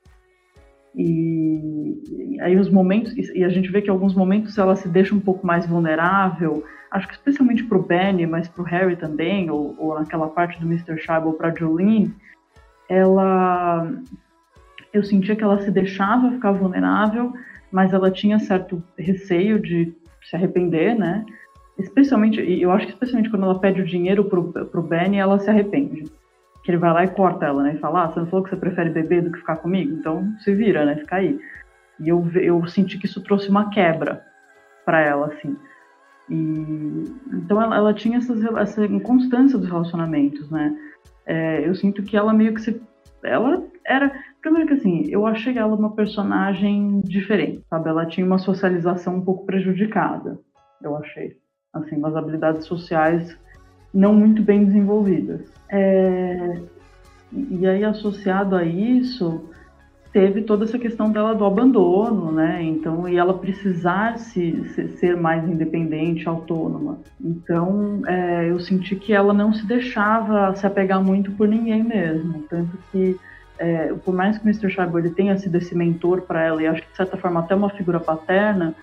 E, aí os momentos, e a gente vê que alguns momentos ela se deixa um pouco mais vulnerável, acho que especialmente para o Benny, mas para o Harry também, ou, ou naquela parte do Mr. Ou para Jolene, ela, eu sentia que ela se deixava ficar vulnerável, mas ela tinha certo receio de se arrepender, né? Especialmente, eu acho que especialmente quando ela pede o dinheiro pro, pro Benny, ela se arrepende que ele vai lá e corta ela, né? E fala, ah, você não falou que você prefere beber do que ficar comigo? Então se vira, né? Fica aí. E eu, eu senti que isso trouxe uma quebra para ela, assim. E, então ela, ela tinha essas, essa inconstância dos relacionamentos, né? É, eu sinto que ela meio que se. Ela era. Primeiro que assim, eu achei ela uma personagem diferente, sabe? Ela tinha uma socialização um pouco prejudicada, eu achei. Assim, umas habilidades sociais não muito bem desenvolvidas. É, e aí, associado a isso, teve toda essa questão dela do abandono, né? Então, e ela precisar se, se ser mais independente, autônoma. Então, é, eu senti que ela não se deixava se apegar muito por ninguém mesmo. Tanto que, é, por mais que o Mr. Ele tenha sido esse mentor para ela, e acho que de certa forma até uma figura paterna,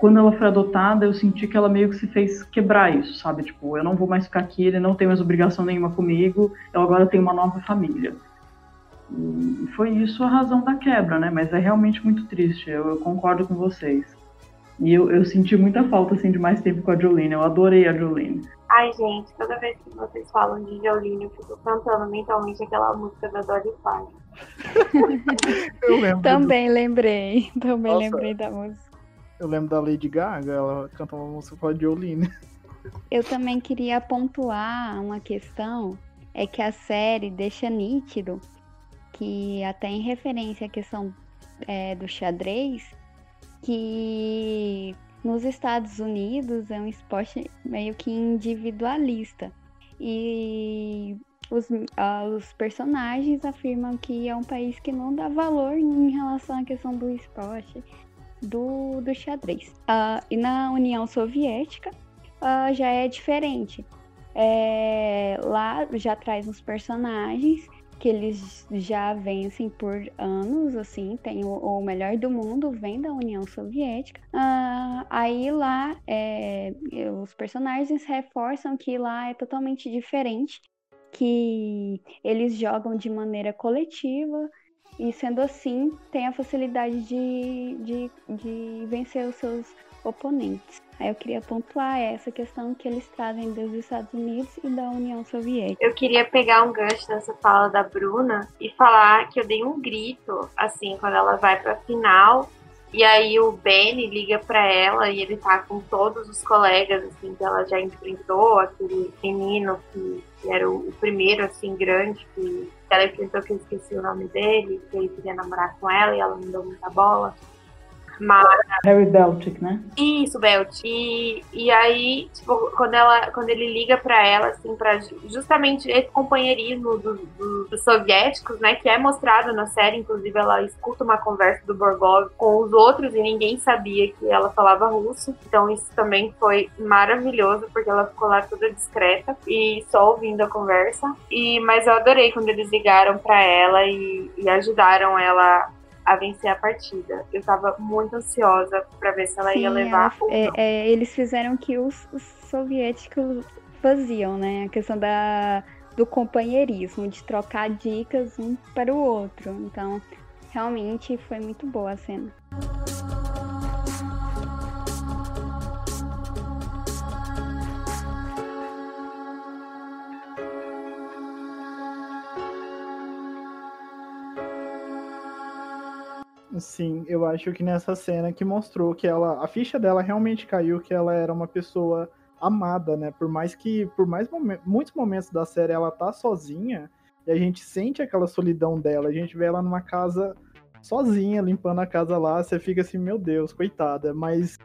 quando ela foi adotada, eu senti que ela meio que se fez quebrar isso, sabe? Tipo, eu não vou mais ficar aqui, ele não tem mais obrigação nenhuma comigo, eu agora tenho uma nova família. E foi isso a razão da quebra, né? Mas é realmente muito triste, eu, eu concordo com vocês. E eu, eu, senti muita falta, assim, de mais tempo com a Jolene, eu adorei a Jolene. Ai, gente, toda vez que vocês falam de Jolene, eu fico cantando mentalmente aquela música da Dolly Parton. eu lembro. Também do... lembrei, também Nossa. lembrei da música. Eu lembro da Lady Gaga, ela canta uma música com a Jolene. Eu também queria pontuar uma questão, é que a série deixa nítido que até em referência à questão é, do xadrez, que nos Estados Unidos é um esporte meio que individualista. E os, os personagens afirmam que é um país que não dá valor em relação à questão do esporte, do, do xadrez. Uh, e na União Soviética uh, já é diferente. É, lá já traz uns personagens que eles já vencem por anos, assim, tem o, o melhor do mundo, vem da União Soviética. Uh, aí lá, é, os personagens reforçam que lá é totalmente diferente, que eles jogam de maneira coletiva, e sendo assim, tem a facilidade de, de, de vencer os seus oponentes. Aí eu queria pontuar essa questão que eles trazem dos Estados Unidos e da União Soviética. Eu queria pegar um gancho nessa fala da Bruna e falar que eu dei um grito, assim, quando ela vai pra final. E aí o Benny liga para ela e ele tá com todos os colegas, assim, que ela já enfrentou, aquele menino que, que era o, o, primeiro, assim, grande, que ela enfrentou, que eu esqueci o nome dele, que ele queria namorar com ela e ela não deu muita bola. Mara. Harry Beltic, né? Isso, Beltic. E, e aí, tipo, quando, ela, quando ele liga pra ela, assim, pra justamente esse companheirismo dos do, do soviéticos, né, que é mostrado na série, inclusive ela escuta uma conversa do Borgov com os outros e ninguém sabia que ela falava russo. Então isso também foi maravilhoso, porque ela ficou lá toda discreta e só ouvindo a conversa. E, mas eu adorei quando eles ligaram pra ela e, e ajudaram ela a vencer a partida. Eu tava muito ansiosa para ver se ela Sim, ia levar ela, é, é, eles fizeram que os, os, soviéticos faziam, né? A questão da, do companheirismo, de trocar dicas um para o outro. Então, realmente foi muito boa a cena. Sim, eu acho que nessa cena que mostrou que ela, a ficha dela realmente caiu, que ela era uma pessoa amada, né? Por mais que, por mais muitos momentos da série ela tá sozinha e a gente sente aquela solidão dela, a gente vê ela numa casa sozinha, limpando a casa lá, você fica assim, meu Deus, coitada, mas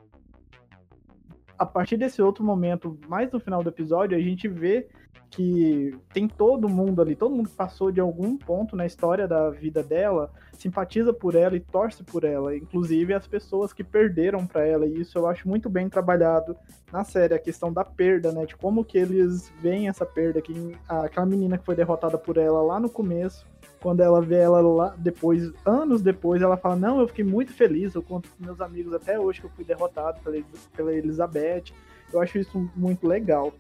a partir desse outro momento, mais no final do episódio, a gente vê que tem todo mundo ali, todo mundo passou de algum ponto na história da vida dela, simpatiza por ela e torce por ela, inclusive as pessoas que perderam para ela, e isso eu acho muito bem trabalhado na série, a questão da perda, né, de como que eles veem essa perda, que aquela menina que foi derrotada por ela lá no começo, quando ela vê ela lá depois, anos depois, ela fala: Não, eu fiquei muito feliz. Eu conto com meus amigos até hoje que eu fui derrotado pela, pela Elizabeth. Eu acho isso muito legal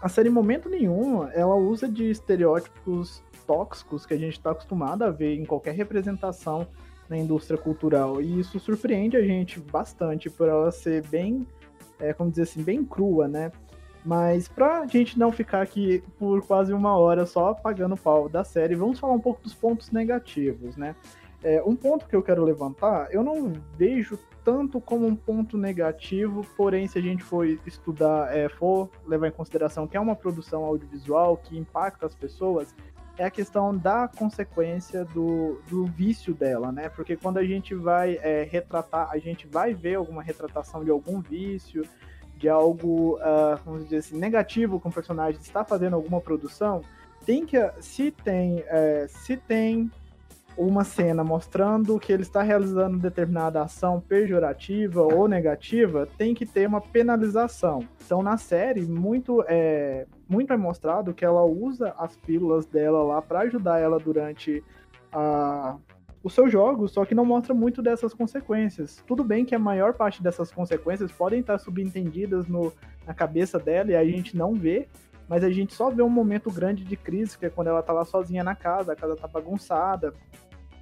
a série em momento nenhum ela usa de estereótipos tóxicos que a gente está acostumado a ver em qualquer representação na indústria cultural e isso surpreende a gente bastante por ela ser bem, é, como dizer assim, bem crua, né? Mas pra gente não ficar aqui por quase uma hora só pagando pau da série, vamos falar um pouco dos pontos negativos, né? É, um ponto que eu quero levantar, eu não vejo tanto como um ponto negativo, porém, se a gente for estudar, é, for levar em consideração que é uma produção audiovisual que impacta as pessoas, é a questão da consequência do, do vício dela, né? Porque quando a gente vai é, retratar, a gente vai ver alguma retratação de algum vício, de algo, uh, vamos dizer assim, negativo com o personagem está fazendo alguma produção, tem que, se tem, é, se tem uma cena mostrando que ele está realizando determinada ação pejorativa ou negativa, tem que ter uma penalização. Então, na série, muito é, muito é mostrado que ela usa as pílulas dela lá para ajudar ela durante a, o seu jogo, só que não mostra muito dessas consequências. Tudo bem que a maior parte dessas consequências podem estar subentendidas no, na cabeça dela e a gente não vê, mas a gente só vê um momento grande de crise, que é quando ela tá lá sozinha na casa, a casa tá bagunçada,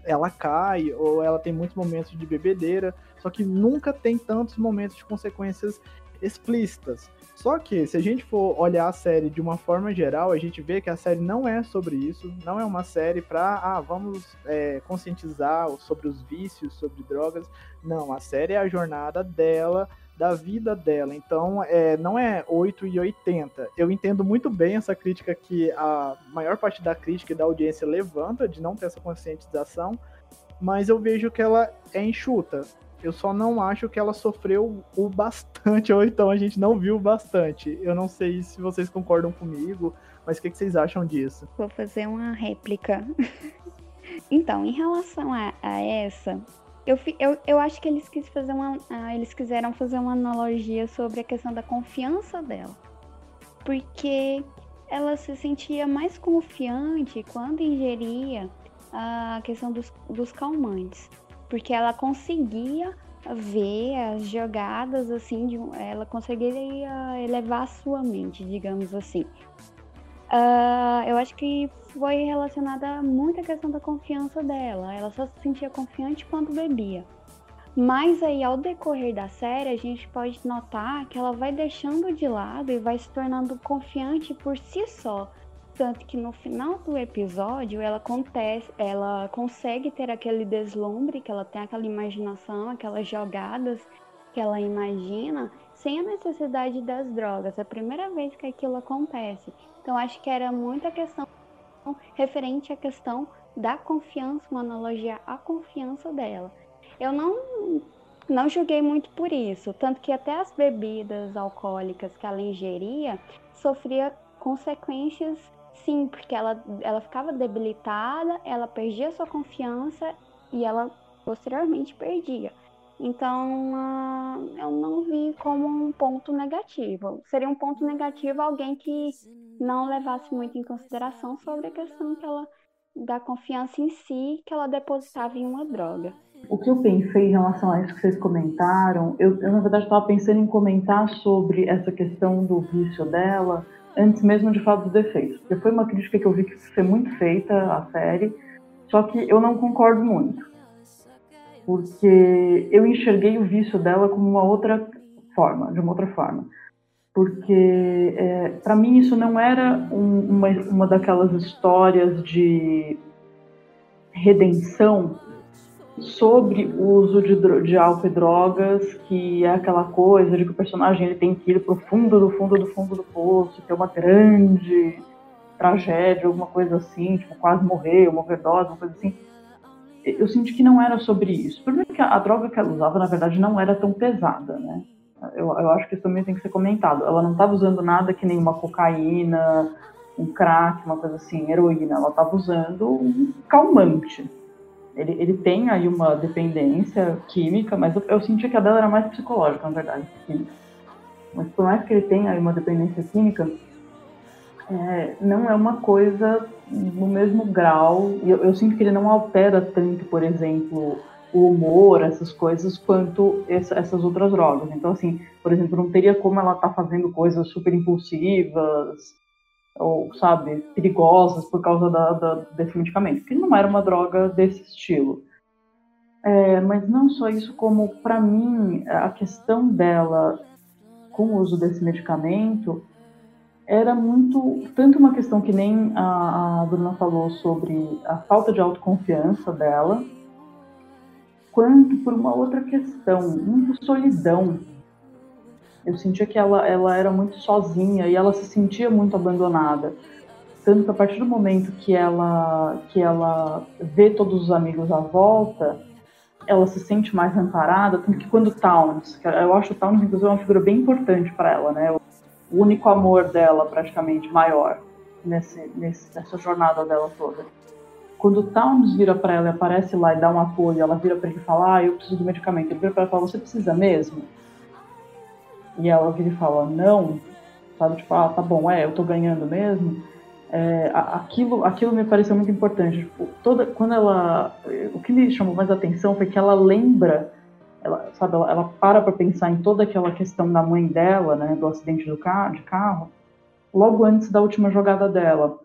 ela cai, ou ela tem muitos momentos de bebedeira, só que nunca tem tantos momentos de consequências explícitas. Só que, se a gente for olhar a série de uma forma geral, a gente vê que a série não é sobre isso, não é uma série para, ah, vamos é, conscientizar sobre os vícios, sobre drogas. Não, a série é a jornada dela da vida dela. Então, é, não é 8 e 80. Eu entendo muito bem essa crítica que a maior parte da crítica e da audiência levanta de não ter essa conscientização, mas eu vejo que ela é enxuta. Eu só não acho que ela sofreu o bastante, ou então a gente não viu bastante. Eu não sei se vocês concordam comigo, mas o que, que vocês acham disso? Vou fazer uma réplica. então, em relação a, a essa, eu, eu, eu acho que eles, quis fazer uma, uh, eles quiseram fazer uma analogia sobre a questão da confiança dela. Porque ela se sentia mais confiante quando ingeria a questão dos, dos calmantes. Porque ela conseguia ver as jogadas assim, de, ela conseguiria elevar a sua mente, digamos assim. Uh, eu acho que foi relacionada muito à questão da confiança dela. Ela só se sentia confiante quando bebia. Mas aí, ao decorrer da série, a gente pode notar que ela vai deixando de lado e vai se tornando confiante por si só. Tanto que no final do episódio ela, acontece, ela consegue ter aquele deslumbre, que ela tem aquela imaginação, aquelas jogadas que ela imagina, sem a necessidade das drogas. É a primeira vez que aquilo acontece. Então acho que era muita questão referente à questão da confiança, uma analogia à confiança dela. Eu não não julguei muito por isso, tanto que até as bebidas alcoólicas que ela ingeria sofria consequências sim, porque ela, ela ficava debilitada, ela perdia sua confiança e ela posteriormente perdia. Então, uh, eu não vi como um ponto negativo. Seria um ponto negativo alguém que não levasse muito em consideração sobre a questão que ela, da confiança em si que ela depositava em uma droga. O que eu pensei em relação a isso que vocês comentaram, eu, eu na verdade estava pensando em comentar sobre essa questão do vício dela antes mesmo de falar dos defeitos, porque foi uma crítica que eu vi que foi muito feita à série, só que eu não concordo muito porque eu enxerguei o vício dela como uma outra forma, de uma outra forma. Porque, é, para mim, isso não era um, uma, uma daquelas histórias de redenção sobre o uso de, de álcool e drogas, que é aquela coisa de que o personagem ele tem que ir pro fundo do fundo do fundo do poço, é uma grande tragédia, alguma coisa assim, tipo, quase morrer, uma overdose, uma coisa assim eu senti que não era sobre isso. Primeiro que a, a, droga que ela usava, na verdade, não era tão pesada, né? Eu, eu acho que isso também tem que ser comentado. Ela não estava usando nada que nem uma cocaína, um crack, uma coisa assim, heroína. Ela estava usando um calmante. Ele, ele tem aí uma dependência química, mas eu, eu senti que a dela era mais psicológica, na verdade, química. Mas por mais que ele tenha aí uma dependência química, é, não é uma coisa no mesmo grau. Eu, eu, sinto que ele não altera tanto, por exemplo, o humor, essas coisas, quanto essa, essas outras drogas. Então, assim, por exemplo, não teria como ela estar tá fazendo coisas super impulsivas ou, sabe, perigosas por causa da, da, desse medicamento, porque não era uma droga desse estilo. É, mas não só isso, como para mim a questão dela com o uso desse medicamento era muito, tanto uma questão que nem a, a Bruna falou sobre a falta de autoconfiança dela, quanto por uma outra questão, muito solidão. Eu sentia que ela, ela era muito sozinha e ela se sentia muito abandonada. Tanto que a partir do momento que ela, que ela vê todos os amigos à volta, ela se sente mais amparada. Tanto que quando Towns, eu acho o Towns, inclusive, uma figura bem importante para ela, né? O único amor dela, praticamente, maior, nesse, nesse, nessa jornada dela toda. Quando o Towns vira para ela e aparece lá e dá um apoio, ela vira para ele e fala: Ah, eu preciso do medicamento. Ele vira para ela e fala: Você precisa mesmo? E ela vira e fala: Não. Sabe, tipo, ah, tá bom, é, eu tô ganhando mesmo. É, aquilo, aquilo me pareceu muito importante. Tipo, toda, quando ela. O que me chamou mais atenção foi que ela lembra ela, sabe, ela, ela para para pensar em toda aquela questão da mãe dela, né, do acidente do carro, de carro, logo antes da última jogada dela.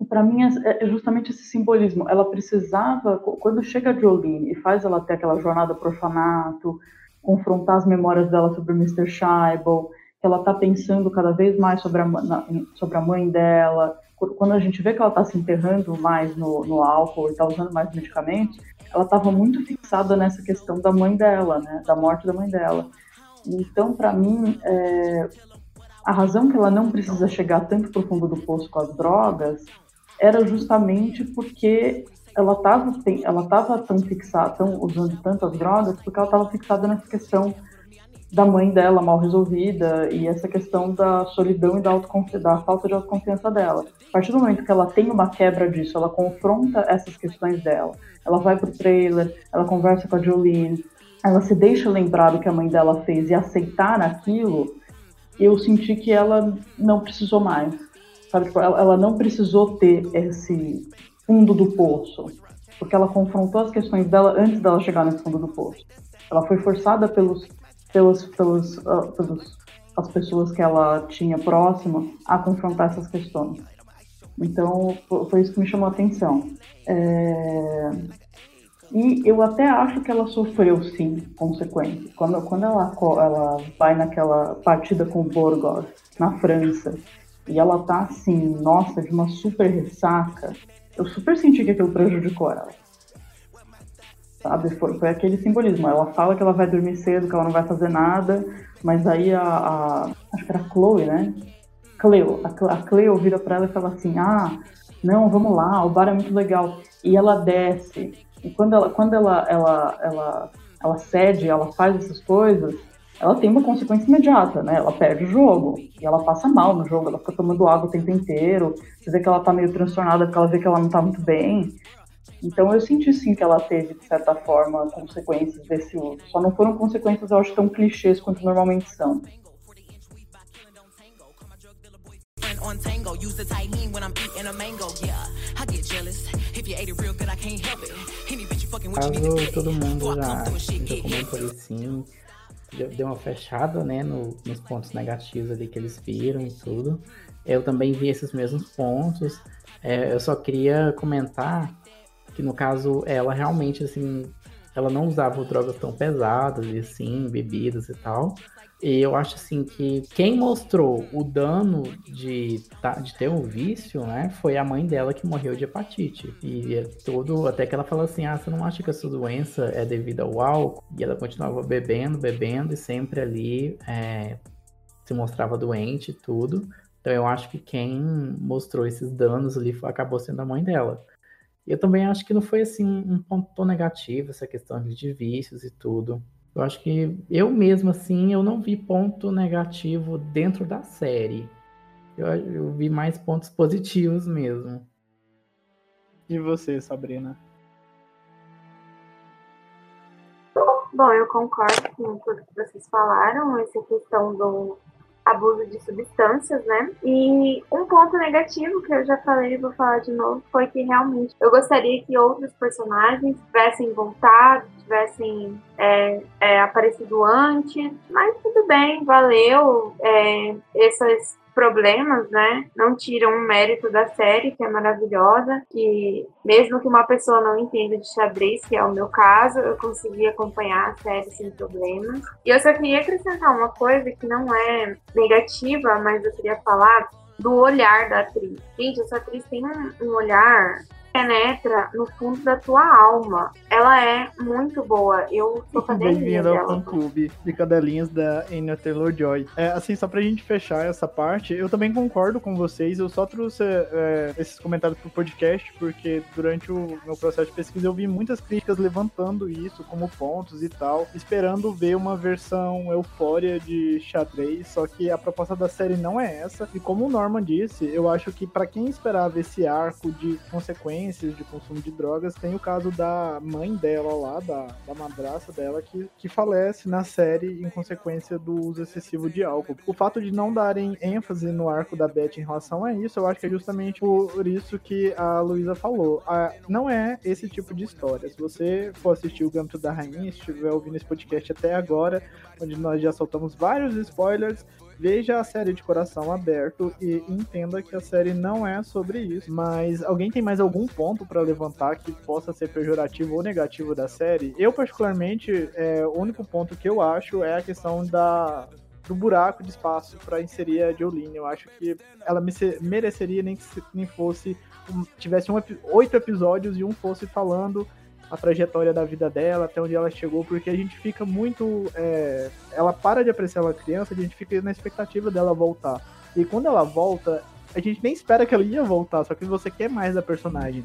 E para mim é, é, justamente esse simbolismo. Ela precisava, quando chega a Jolene e faz ela ter aquela jornada pro orfanato, confrontar as memórias dela sobre o Mr. Scheibel, que ela está pensando cada vez mais sobre a, na, sobre a mãe dela, quando a gente vê que ela está se enterrando mais no, no álcool e está usando mais medicamentos, ela estava muito fixada nessa questão da mãe dela, né, da morte da mãe dela. Então, para mim, é, a razão que ela não precisa chegar tanto para o fundo do poço com as drogas era justamente porque ela estava ela tava tão fixada, tão usando tantas drogas, porque ela estava fixada nessa questão da mãe dela mal resolvida e essa questão da solidão e da, da falta de autoconfiança dela. A partir do momento que ela tem uma quebra disso, ela confronta essas questões dela, ela vai pro trailer, ela conversa com a Jolene, ela se deixa lembrar do que a mãe dela fez e aceitar aquilo, eu senti que ela não precisou mais. Sabe? Tipo, ela, ela não precisou ter esse fundo do poço, porque ela confrontou as questões dela antes dela chegar nesse fundo do poço. Ela foi forçada pelos, pelos, pelos, pelos as pessoas que ela tinha próxima a confrontar essas questões. Então, foi isso que me chamou a atenção. É... E eu até acho que ela sofreu, sim, consequências. Quando, quando ela, ela vai naquela partida com o Borgos, na França, e ela tá assim, nossa, de uma super ressaca, eu super senti que aquilo prejudicou ela. Sabe? Foi, foi aquele simbolismo. Ela fala que ela vai dormir cedo, que ela não vai fazer nada, mas aí a. a acho que era a Chloe, né? Cleo. A, a Cleo vira pra ela e fala assim: ah, não, vamos lá, o bar é muito legal. E ela desce. E quando ela, quando ela, ela, ela, ela cede, ela faz essas coisas, ela tem uma consequência imediata, né? Ela perde o jogo e ela passa mal no jogo, ela fica tomando água o tempo inteiro. Você vê que ela tá meio transtornada porque ela vê que ela não tá muito bem. Então eu senti sim que ela teve, de certa forma, consequências desse uso. Só não foram consequências, eu acho, tão clichês quanto normalmente são. Caso todo mundo já, já comentou aí sim, deu uma fechada, né, no, nos pontos negativos ali que eles viram e tudo. Eu também vi esses mesmos pontos. É, eu só queria comentar que no caso ela realmente assim, ela não usava drogas tão pesadas e assim, bebidas e tal. E eu acho assim que quem mostrou o dano de, de ter um vício, né, foi a mãe dela que morreu de hepatite. E é todo, até que ela falou assim: ah, você não acha que essa doença é devido ao álcool? E ela continuava bebendo, bebendo e sempre ali é, se mostrava doente e tudo. Então eu acho que quem mostrou esses danos ali acabou sendo a mãe dela. Eu também acho que não foi assim um ponto negativo essa questão de vícios e tudo. Eu acho que eu mesmo, assim, eu não vi ponto negativo dentro da série. Eu, eu vi mais pontos positivos mesmo. E você, Sabrina? Bom, eu concordo com tudo que vocês falaram, essa questão do abuso de substâncias, né? E um ponto negativo que eu já falei, vou falar de novo, foi que realmente eu gostaria que outros personagens tivessem voltado, tivessem é, é, aparecido antes, mas tudo bem, valeu. É, essas problemas, né, não tiram o mérito da série, que é maravilhosa, que mesmo que uma pessoa não entenda de xadrez, que é o meu caso, eu consegui acompanhar a série sem problemas. E eu só queria acrescentar uma coisa que não é negativa, mas eu queria falar do olhar da atriz. Gente, essa atriz tem um, um olhar penetra no fundo da tua alma. Ela é muito boa. Eu sou cadelinha Bem-vindo ao fã clube de cadelinhas da Anya Taylor-Joy. É, assim, só pra gente fechar essa parte, eu também concordo com vocês. Eu só trouxe é, esses comentários pro podcast porque durante o meu processo de pesquisa eu vi muitas críticas levantando isso como pontos e tal, esperando ver uma versão eufória de xadrez, só que a proposta da série não é essa. E como o Norman disse, eu acho que para quem esperava esse arco de consequências de consumo de drogas. Tem o caso da mãe dela lá, da, da madraça dela, que, que falece na série em consequência do uso excessivo de álcool. O fato de não darem ênfase no arco da Beth em relação a isso, eu acho que é justamente por isso que a Luísa falou. A, não é esse tipo de história. Se você for assistir o Gambito da Rainha, estiver ouvindo esse podcast até agora, onde nós já soltamos vários spoilers, veja a série de coração aberto e entenda que a série não é sobre isso. Mas alguém tem mais algum ponto para levantar que possa ser pejorativo ou negativo da série? Eu, particularmente, é, o único ponto que eu acho é a questão da, do buraco de espaço para inserir a Jolene. Eu acho que ela mereceria nem que nem fosse tivesse um, oito episódios e um fosse falando a trajetória da vida dela, até onde ela chegou, porque a gente fica muito. É, ela para de apreciar ela criança, a gente fica na expectativa dela voltar. E quando ela volta, a gente nem espera que ela ia voltar, só que você quer mais da personagem.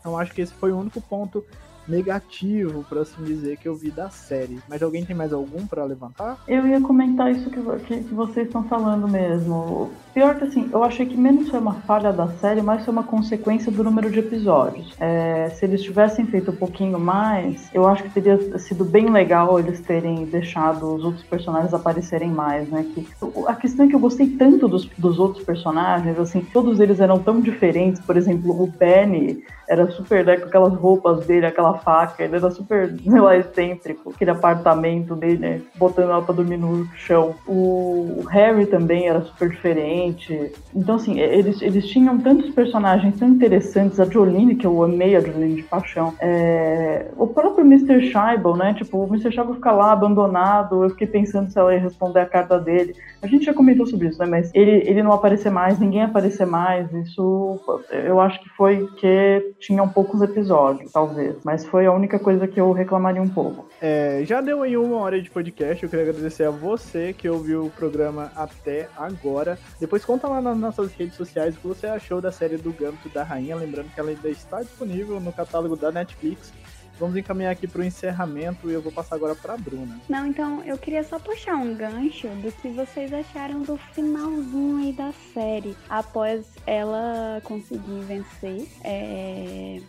Então acho que esse foi o único ponto negativo, por assim dizer, que eu vi da série. Mas alguém tem mais algum para levantar? Eu ia comentar isso que, que, que, vocês estão falando mesmo. Pior que assim, eu achei que menos foi uma falha da série, mais foi uma consequência do número de episódios. É, se eles tivessem feito um pouquinho mais, eu acho que teria sido bem legal eles terem deixado os outros personagens aparecerem mais, né? Que, a questão é que eu gostei tanto dos, dos outros personagens, assim, todos eles eram tão diferentes. Por exemplo, o Benny era super, né, com aquelas roupas dele, aquela faca, ele era super, sei lá, excêntrico, aquele apartamento dele, né, botando ela pra dormir no chão. O Harry também era super diferente. Então, assim, eles, eles tinham tantos personagens tão interessantes, a Jolene, que eu amei a Jolene de paixão, é... o próprio Mr. Scheibel, né, tipo, o Mr. Scheibel fica lá abandonado, eu fiquei pensando se ela ia responder a carta dele. A gente já comentou sobre isso, né, mas ele, ele não aparecer mais, ninguém aparecer mais, isso eu acho que foi que tinham poucos episódios, talvez. Mas foi a única coisa que eu reclamaria um pouco. É, já deu aí uma hora de podcast. Eu queria agradecer a você que ouviu o programa até agora. Depois conta lá nas nossas redes sociais o que você achou da série do Gambito da Rainha. Lembrando que ela ainda está disponível no catálogo da Netflix. Vamos encaminhar aqui para o encerramento e eu vou passar agora para a Bruna. Não, então eu queria só puxar um gancho do que vocês acharam do finalzinho aí da série. Após ela conseguir vencer. É...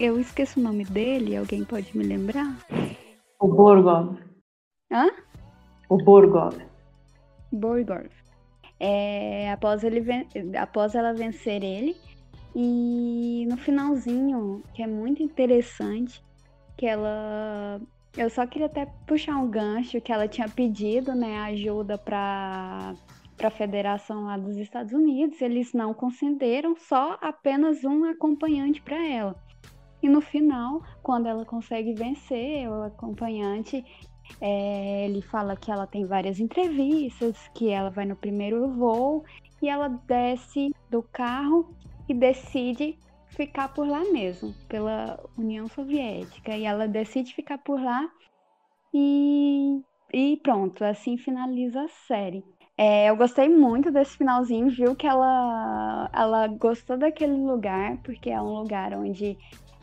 Eu esqueço o nome dele, alguém pode me lembrar? O Borgov. Hã? O Borgov. Borgov. É... Após, ele ven... Após ela vencer ele. E no finalzinho, que é muito interessante, que ela. Eu só queria até puxar um gancho que ela tinha pedido, né, ajuda para para a federação lá dos Estados Unidos, eles não concederam só apenas um acompanhante para ela. E no final, quando ela consegue vencer o acompanhante, é, ele fala que ela tem várias entrevistas, que ela vai no primeiro voo e ela desce do carro e decide ficar por lá mesmo, pela União Soviética. E ela decide ficar por lá e, e pronto, assim finaliza a série. É, eu gostei muito desse finalzinho, viu que ela, ela gostou daquele lugar, porque é um lugar onde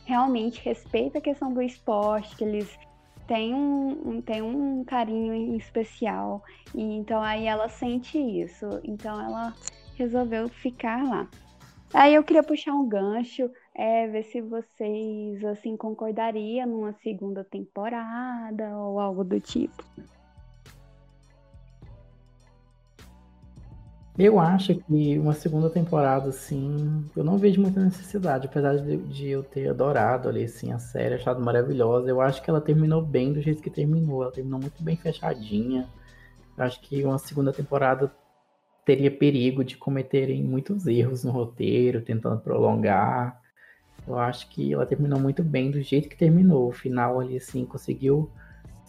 realmente respeita a questão do esporte, que eles têm um, têm um carinho especial. E então aí ela sente isso. Então ela resolveu ficar lá. Aí eu queria puxar um gancho, é, ver se vocês assim concordariam numa segunda temporada ou algo do tipo. Eu acho que uma segunda temporada, assim, eu não vejo muita necessidade, apesar de, de, eu ter adorado ali, assim, a série, achado maravilhosa. Eu acho que ela terminou bem do jeito que terminou. Ela terminou muito bem fechadinha. Eu acho que uma segunda temporada teria perigo de cometerem muitos erros no roteiro, tentando prolongar. Eu acho que ela terminou muito bem do jeito que terminou. O final ali, assim, conseguiu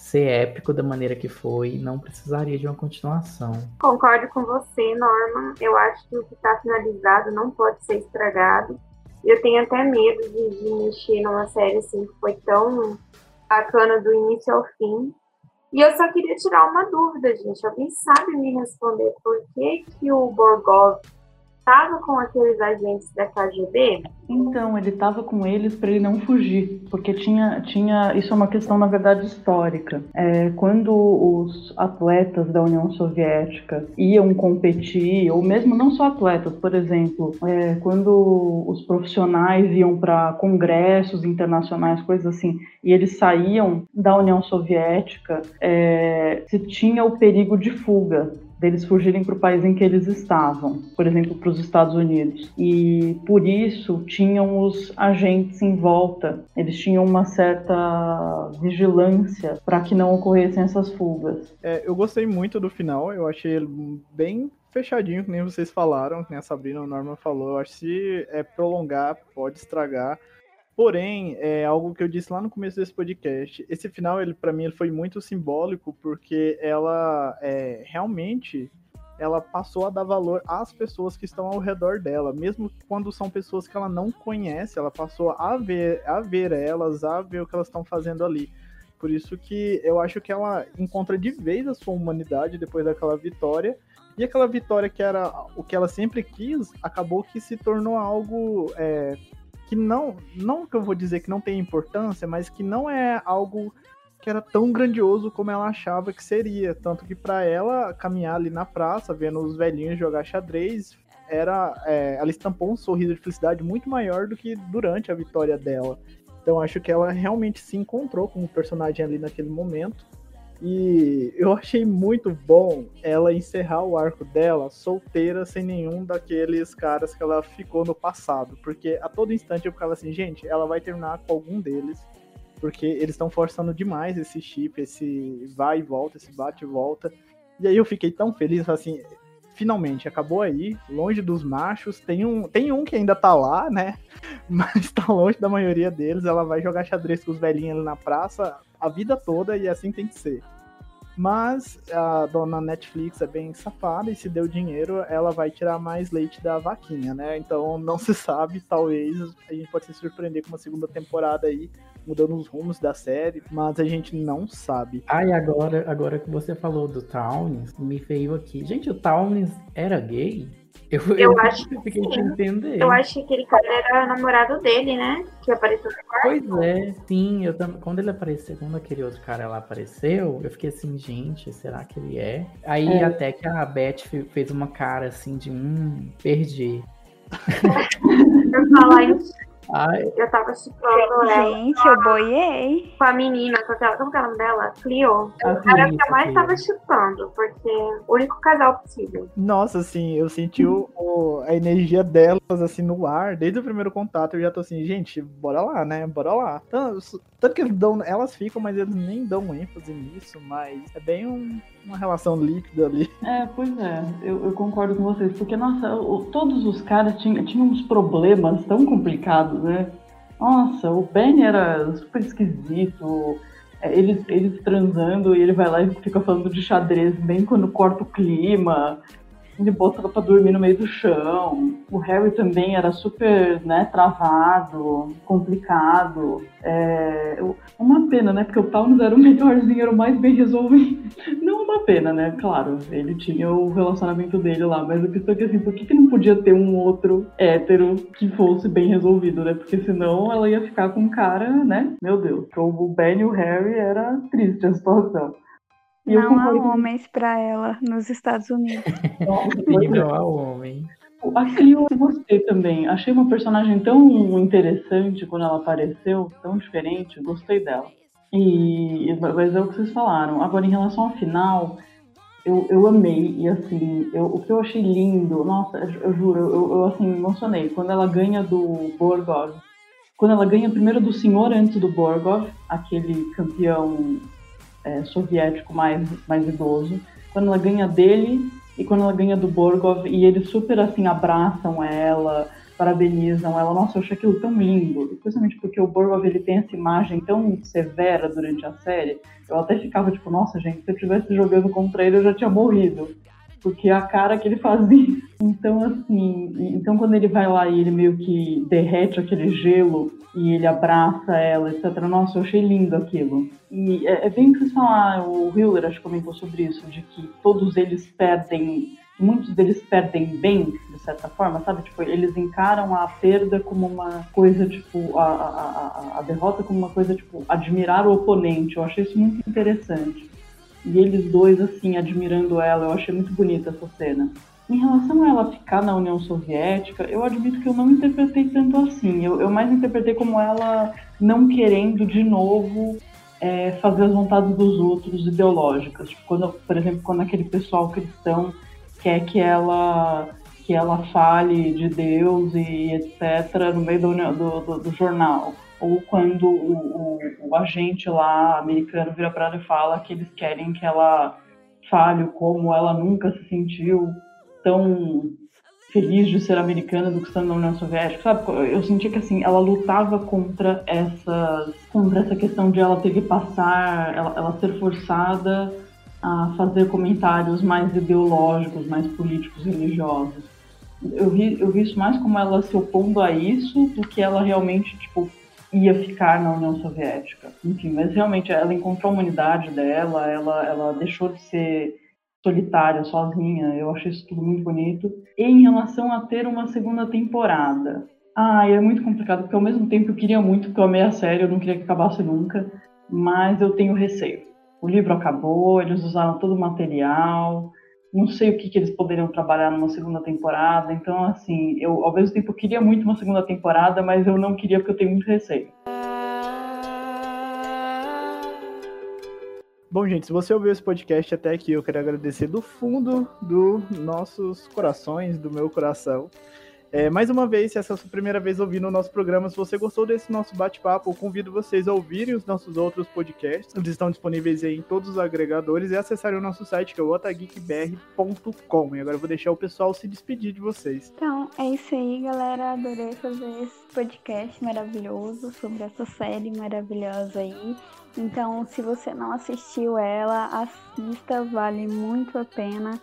ser épico da maneira que foi não precisaria de uma continuação. Concordo com você, Norma. Eu acho que o que está finalizado não pode ser estragado. Eu tenho até medo de, de mexer numa série assim que foi tão bacana do início ao fim. E eu só queria tirar uma dúvida, gente. Alguém sabe me responder por que, que o Borgov estava com aqueles agentes da KGB? Então, ele estava com eles para ele não fugir, porque tinha, tinha. Isso é uma questão, na verdade, histórica. É, quando os atletas da União Soviética iam competir, ou mesmo não só atletas, por exemplo, é, quando os profissionais iam para congressos internacionais, coisas assim, e eles saíam da União Soviética, é, se tinha o perigo de fuga deles fugirem para o país em que eles estavam, por exemplo, para os Estados Unidos. E por isso tinham os agentes em volta, eles tinham uma certa vigilância para que não ocorressem essas fugas. É, eu gostei muito do final, eu achei bem fechadinho, que nem vocês falaram, que nem a Sabrina ou a Norma falou. Eu acho que se é prolongar, pode estragar. Porém, é algo que eu disse lá no começo desse podcast. Esse final, ele para mim, ele foi muito simbólico porque ela é, realmente ela passou a dar valor às pessoas que estão ao redor dela, mesmo quando são pessoas que ela não conhece, ela passou a ver, a ver elas, a ver o que elas estão fazendo ali. Por isso que eu acho que ela encontra de vez a sua humanidade depois daquela vitória. E aquela vitória que era o que ela sempre quis, acabou que se tornou algo é, que não, não que eu vou dizer que não tem importância, mas que não é algo que era tão grandioso como ela achava que seria. Tanto que para ela caminhar ali na praça, vendo os velhinhos jogar xadrez, era, é, ela estampou um sorriso de felicidade muito maior do que durante a vitória dela. Então acho que ela realmente se encontrou com o personagem ali naquele momento. E eu achei muito bom ela encerrar o arco dela solteira, sem nenhum daqueles caras que ela ficou no passado. Porque a todo instante eu ficava assim, gente, ela vai terminar com algum deles. Porque eles estão forçando demais esse chip, esse vai e volta, esse bate e volta. E aí eu fiquei tão feliz, assim, finalmente acabou aí, longe dos machos. Tem um, tem um que ainda tá lá, né? Mas tá longe da maioria deles. Ela vai jogar xadrez com os velhinhos ali na praça a vida toda e assim tem que ser. Mas a dona Netflix é bem safada e se deu dinheiro, ela vai tirar mais leite da vaquinha, né? Então não se sabe, talvez a gente pode se surpreender com uma segunda temporada aí, mudando os rumos da série, mas a gente não sabe. Ah, e agora, agora que você falou do Towns, me veio aqui. Gente, o Towns era gay? Eu, eu, eu acho que fiquei sim. entender. Eu acho que aquele cara era namorado dele, né? Que apareceu no quarto. Pois é, sim. Eu tam... Quando ele apareceu, quando aquele outro cara lá apareceu, eu fiquei assim, gente, será que ele é? Aí é. até que a Beth fez uma cara assim de hum, perdi. eu falar isso Ai. Eu tava chupando ela. Gente, eu boiei. Com a menina, com aquela, como é o nome dela? Clio. Ah, era que eu mais tava chupando, porque o único casal possível. Nossa, assim, eu senti o, o, a energia delas, assim, no ar. Desde o primeiro contato, eu já tô assim, gente, bora lá, né? Bora lá. Tanto, tanto que eles dão, elas ficam, mas eles nem dão ênfase nisso, mas é bem um, uma relação líquida ali. É, pois é, eu, eu concordo com vocês, porque, nossa, todos os caras tinham, tinham uns problemas tão complicados, né? Nossa, o Ben era super esquisito, é, eles, eles transando e ele vai lá e fica falando de xadrez bem quando corta o clima ele bota ela pra dormir no meio do chão. O Harry também era super, né, travado, complicado. É, uma pena, né? Porque o Towns era o melhorzinho, era o mais bem resolvido. Não uma pena, né? Claro, ele tinha o relacionamento dele lá, mas a questão é que assim, por que, que não podia ter um outro hétero que fosse bem resolvido, né? Porque senão ela ia ficar com um cara, né? Meu Deus, o Ben e o Harry era triste a situação. E não há homens para ela nos Estados Unidos. não há homem. A Clio eu gostei também. Achei uma personagem tão interessante quando ela apareceu, tão diferente. Gostei dela. E, mas é o que vocês falaram. Agora, em relação ao final, eu, eu amei. E assim, eu, o que eu achei lindo, nossa, eu, eu juro, eu, eu assim, me emocionei. Quando ela ganha do Borgov, quando ela ganha primeiro do senhor antes do Borgov, aquele campeão é, soviético mais, mais idoso, quando ela ganha dele e quando ela ganha do Borgov, e eles super assim abraçam ela, parabenizam ela. Nossa, eu achei aquilo tão lindo, especialmente porque o Borgov ele tem essa imagem tão severa durante a série. Eu até ficava tipo, nossa, gente, se eu estivesse jogando contra ele, eu já tinha morrido porque é a cara que ele fazia. Então, assim, então quando ele vai lá e ele meio que derrete aquele gelo e ele abraça ela, etc. Nossa, eu achei lindo aquilo. E é, é bem o que vocês falaram, o Hiller acho que comentou sobre isso, de que todos eles perdem, muitos deles perdem bem, de certa forma, sabe? Tipo, eles encaram a perda como uma coisa, tipo, a, a, a, a derrota como uma coisa, tipo, admirar o oponente. Eu achei isso muito interessante. E eles dois, assim, admirando ela, eu achei muito bonita essa cena. Em relação a ela ficar na União Soviética, eu admito que eu não interpretei tanto assim. Eu, eu mais interpretei como ela não querendo de novo é, fazer as vontades dos outros ideológicas. Tipo, quando, por exemplo, quando aquele pessoal cristão quer que ela que ela fale de Deus e etc. no meio do, do, do, do jornal ou quando o, o, o agente lá americano vira para ela e fala que eles querem que ela fale como ela nunca se sentiu tão feliz de ser americana do que estando na União Soviética, sabe? Eu sentia que assim ela lutava contra essa contra essa questão de ela ter que passar, ela, ela ser forçada a fazer comentários mais ideológicos, mais políticos, religiosos. Eu vi, eu vi isso mais como ela se opondo a isso do que ela realmente tipo ia ficar na União Soviética. Enfim, mas realmente ela encontrou a humanidade dela, ela, ela deixou de ser solitária, sozinha. Eu achei isso tudo muito bonito. E em relação a ter uma segunda temporada, Ah, é muito complicado, porque ao mesmo tempo eu queria muito, porque eu amei a série, eu não queria que acabasse nunca, mas eu tenho receio. O livro acabou, eles usaram todo o material, não sei o que, que eles poderiam trabalhar numa segunda temporada, então, assim, eu ao mesmo tempo queria muito uma segunda temporada, mas eu não queria porque eu tenho muito receio. Bom, gente, se você ouviu esse podcast até aqui, eu quero agradecer do fundo dos nossos corações, do meu coração. É, mais uma vez, se essa é a sua primeira vez ouvindo o nosso programa, se você gostou desse nosso bate-papo, convido vocês a ouvirem os nossos outros podcasts. Eles estão disponíveis em todos os agregadores e acessarem o nosso site, que é o otageekbr.com. E agora eu vou deixar o pessoal se despedir de vocês. Então, é isso aí, galera. Adorei fazer esse podcast maravilhoso sobre essa série maravilhosa aí. Então, se você não assistiu ela, assista, vale muito a pena.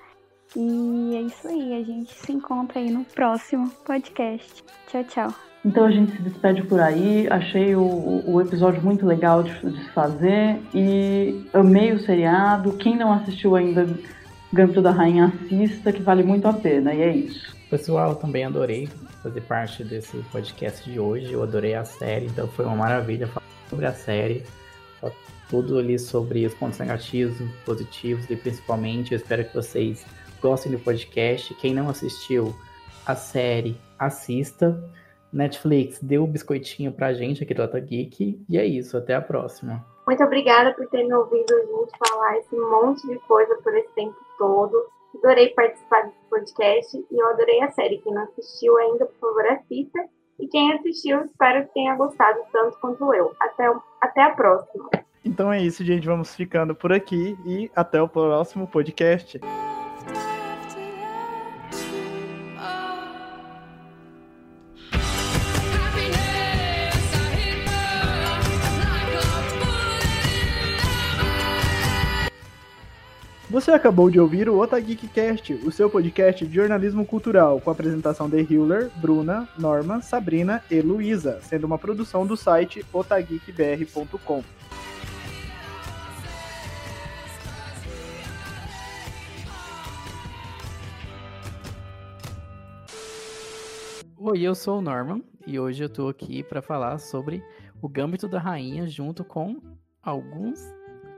E é isso aí, a gente se encontra aí no próximo podcast. Tchau, tchau. Então a gente se despede por aí. Achei o, o episódio muito legal de, de se fazer e amei o seriado. Quem não assistiu ainda Gambito da Rainha, assista, que vale muito a pena. E é isso. Pessoal, também adorei fazer parte desse podcast de hoje. Eu adorei a série, então foi uma maravilha falar sobre a série. Tudo ali sobre os pontos negativos, positivos e principalmente eu espero que vocês gostem do podcast. Quem não assistiu a série, assista. Netflix, dê o um biscoitinho pra gente aqui do Ota Geek. E é isso, até a próxima. Muito obrigada por ter me ouvido gente falar esse monte de coisa por esse tempo todo. Adorei participar desse podcast e eu adorei a série. Quem não assistiu ainda, por favor, assista. E quem assistiu, espero que tenha gostado tanto quanto eu. Até, até a próxima. Então é isso, gente. Vamos ficando por aqui e até o próximo podcast. Você acabou de ouvir o Otageekcast, o seu podcast de jornalismo cultural, com apresentação de Hiller, Bruna, Norma, Sabrina e Luísa, sendo uma produção do site otageekbr.com. Oi, eu sou o Norman e hoje eu tô aqui para falar sobre o Gâmbito da Rainha junto com alguns.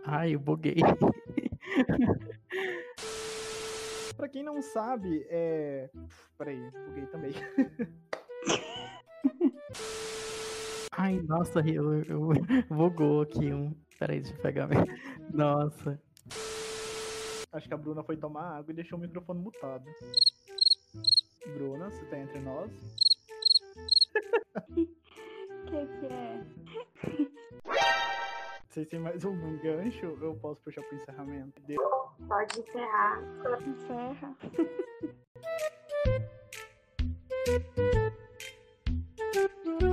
Ai, eu buguei. pra quem não sabe, é. Peraí, buguei também. Ai, nossa, eu, eu bugou aqui um. Peraí, deixa eu pegar. Nossa. Acho que a Bruna foi tomar água e deixou o microfone mutado. Bruna, você tá entre nós? O que, que é? Vocês têm mais algum gancho? Eu posso puxar pro encerramento? Pode encerrar. Encerra.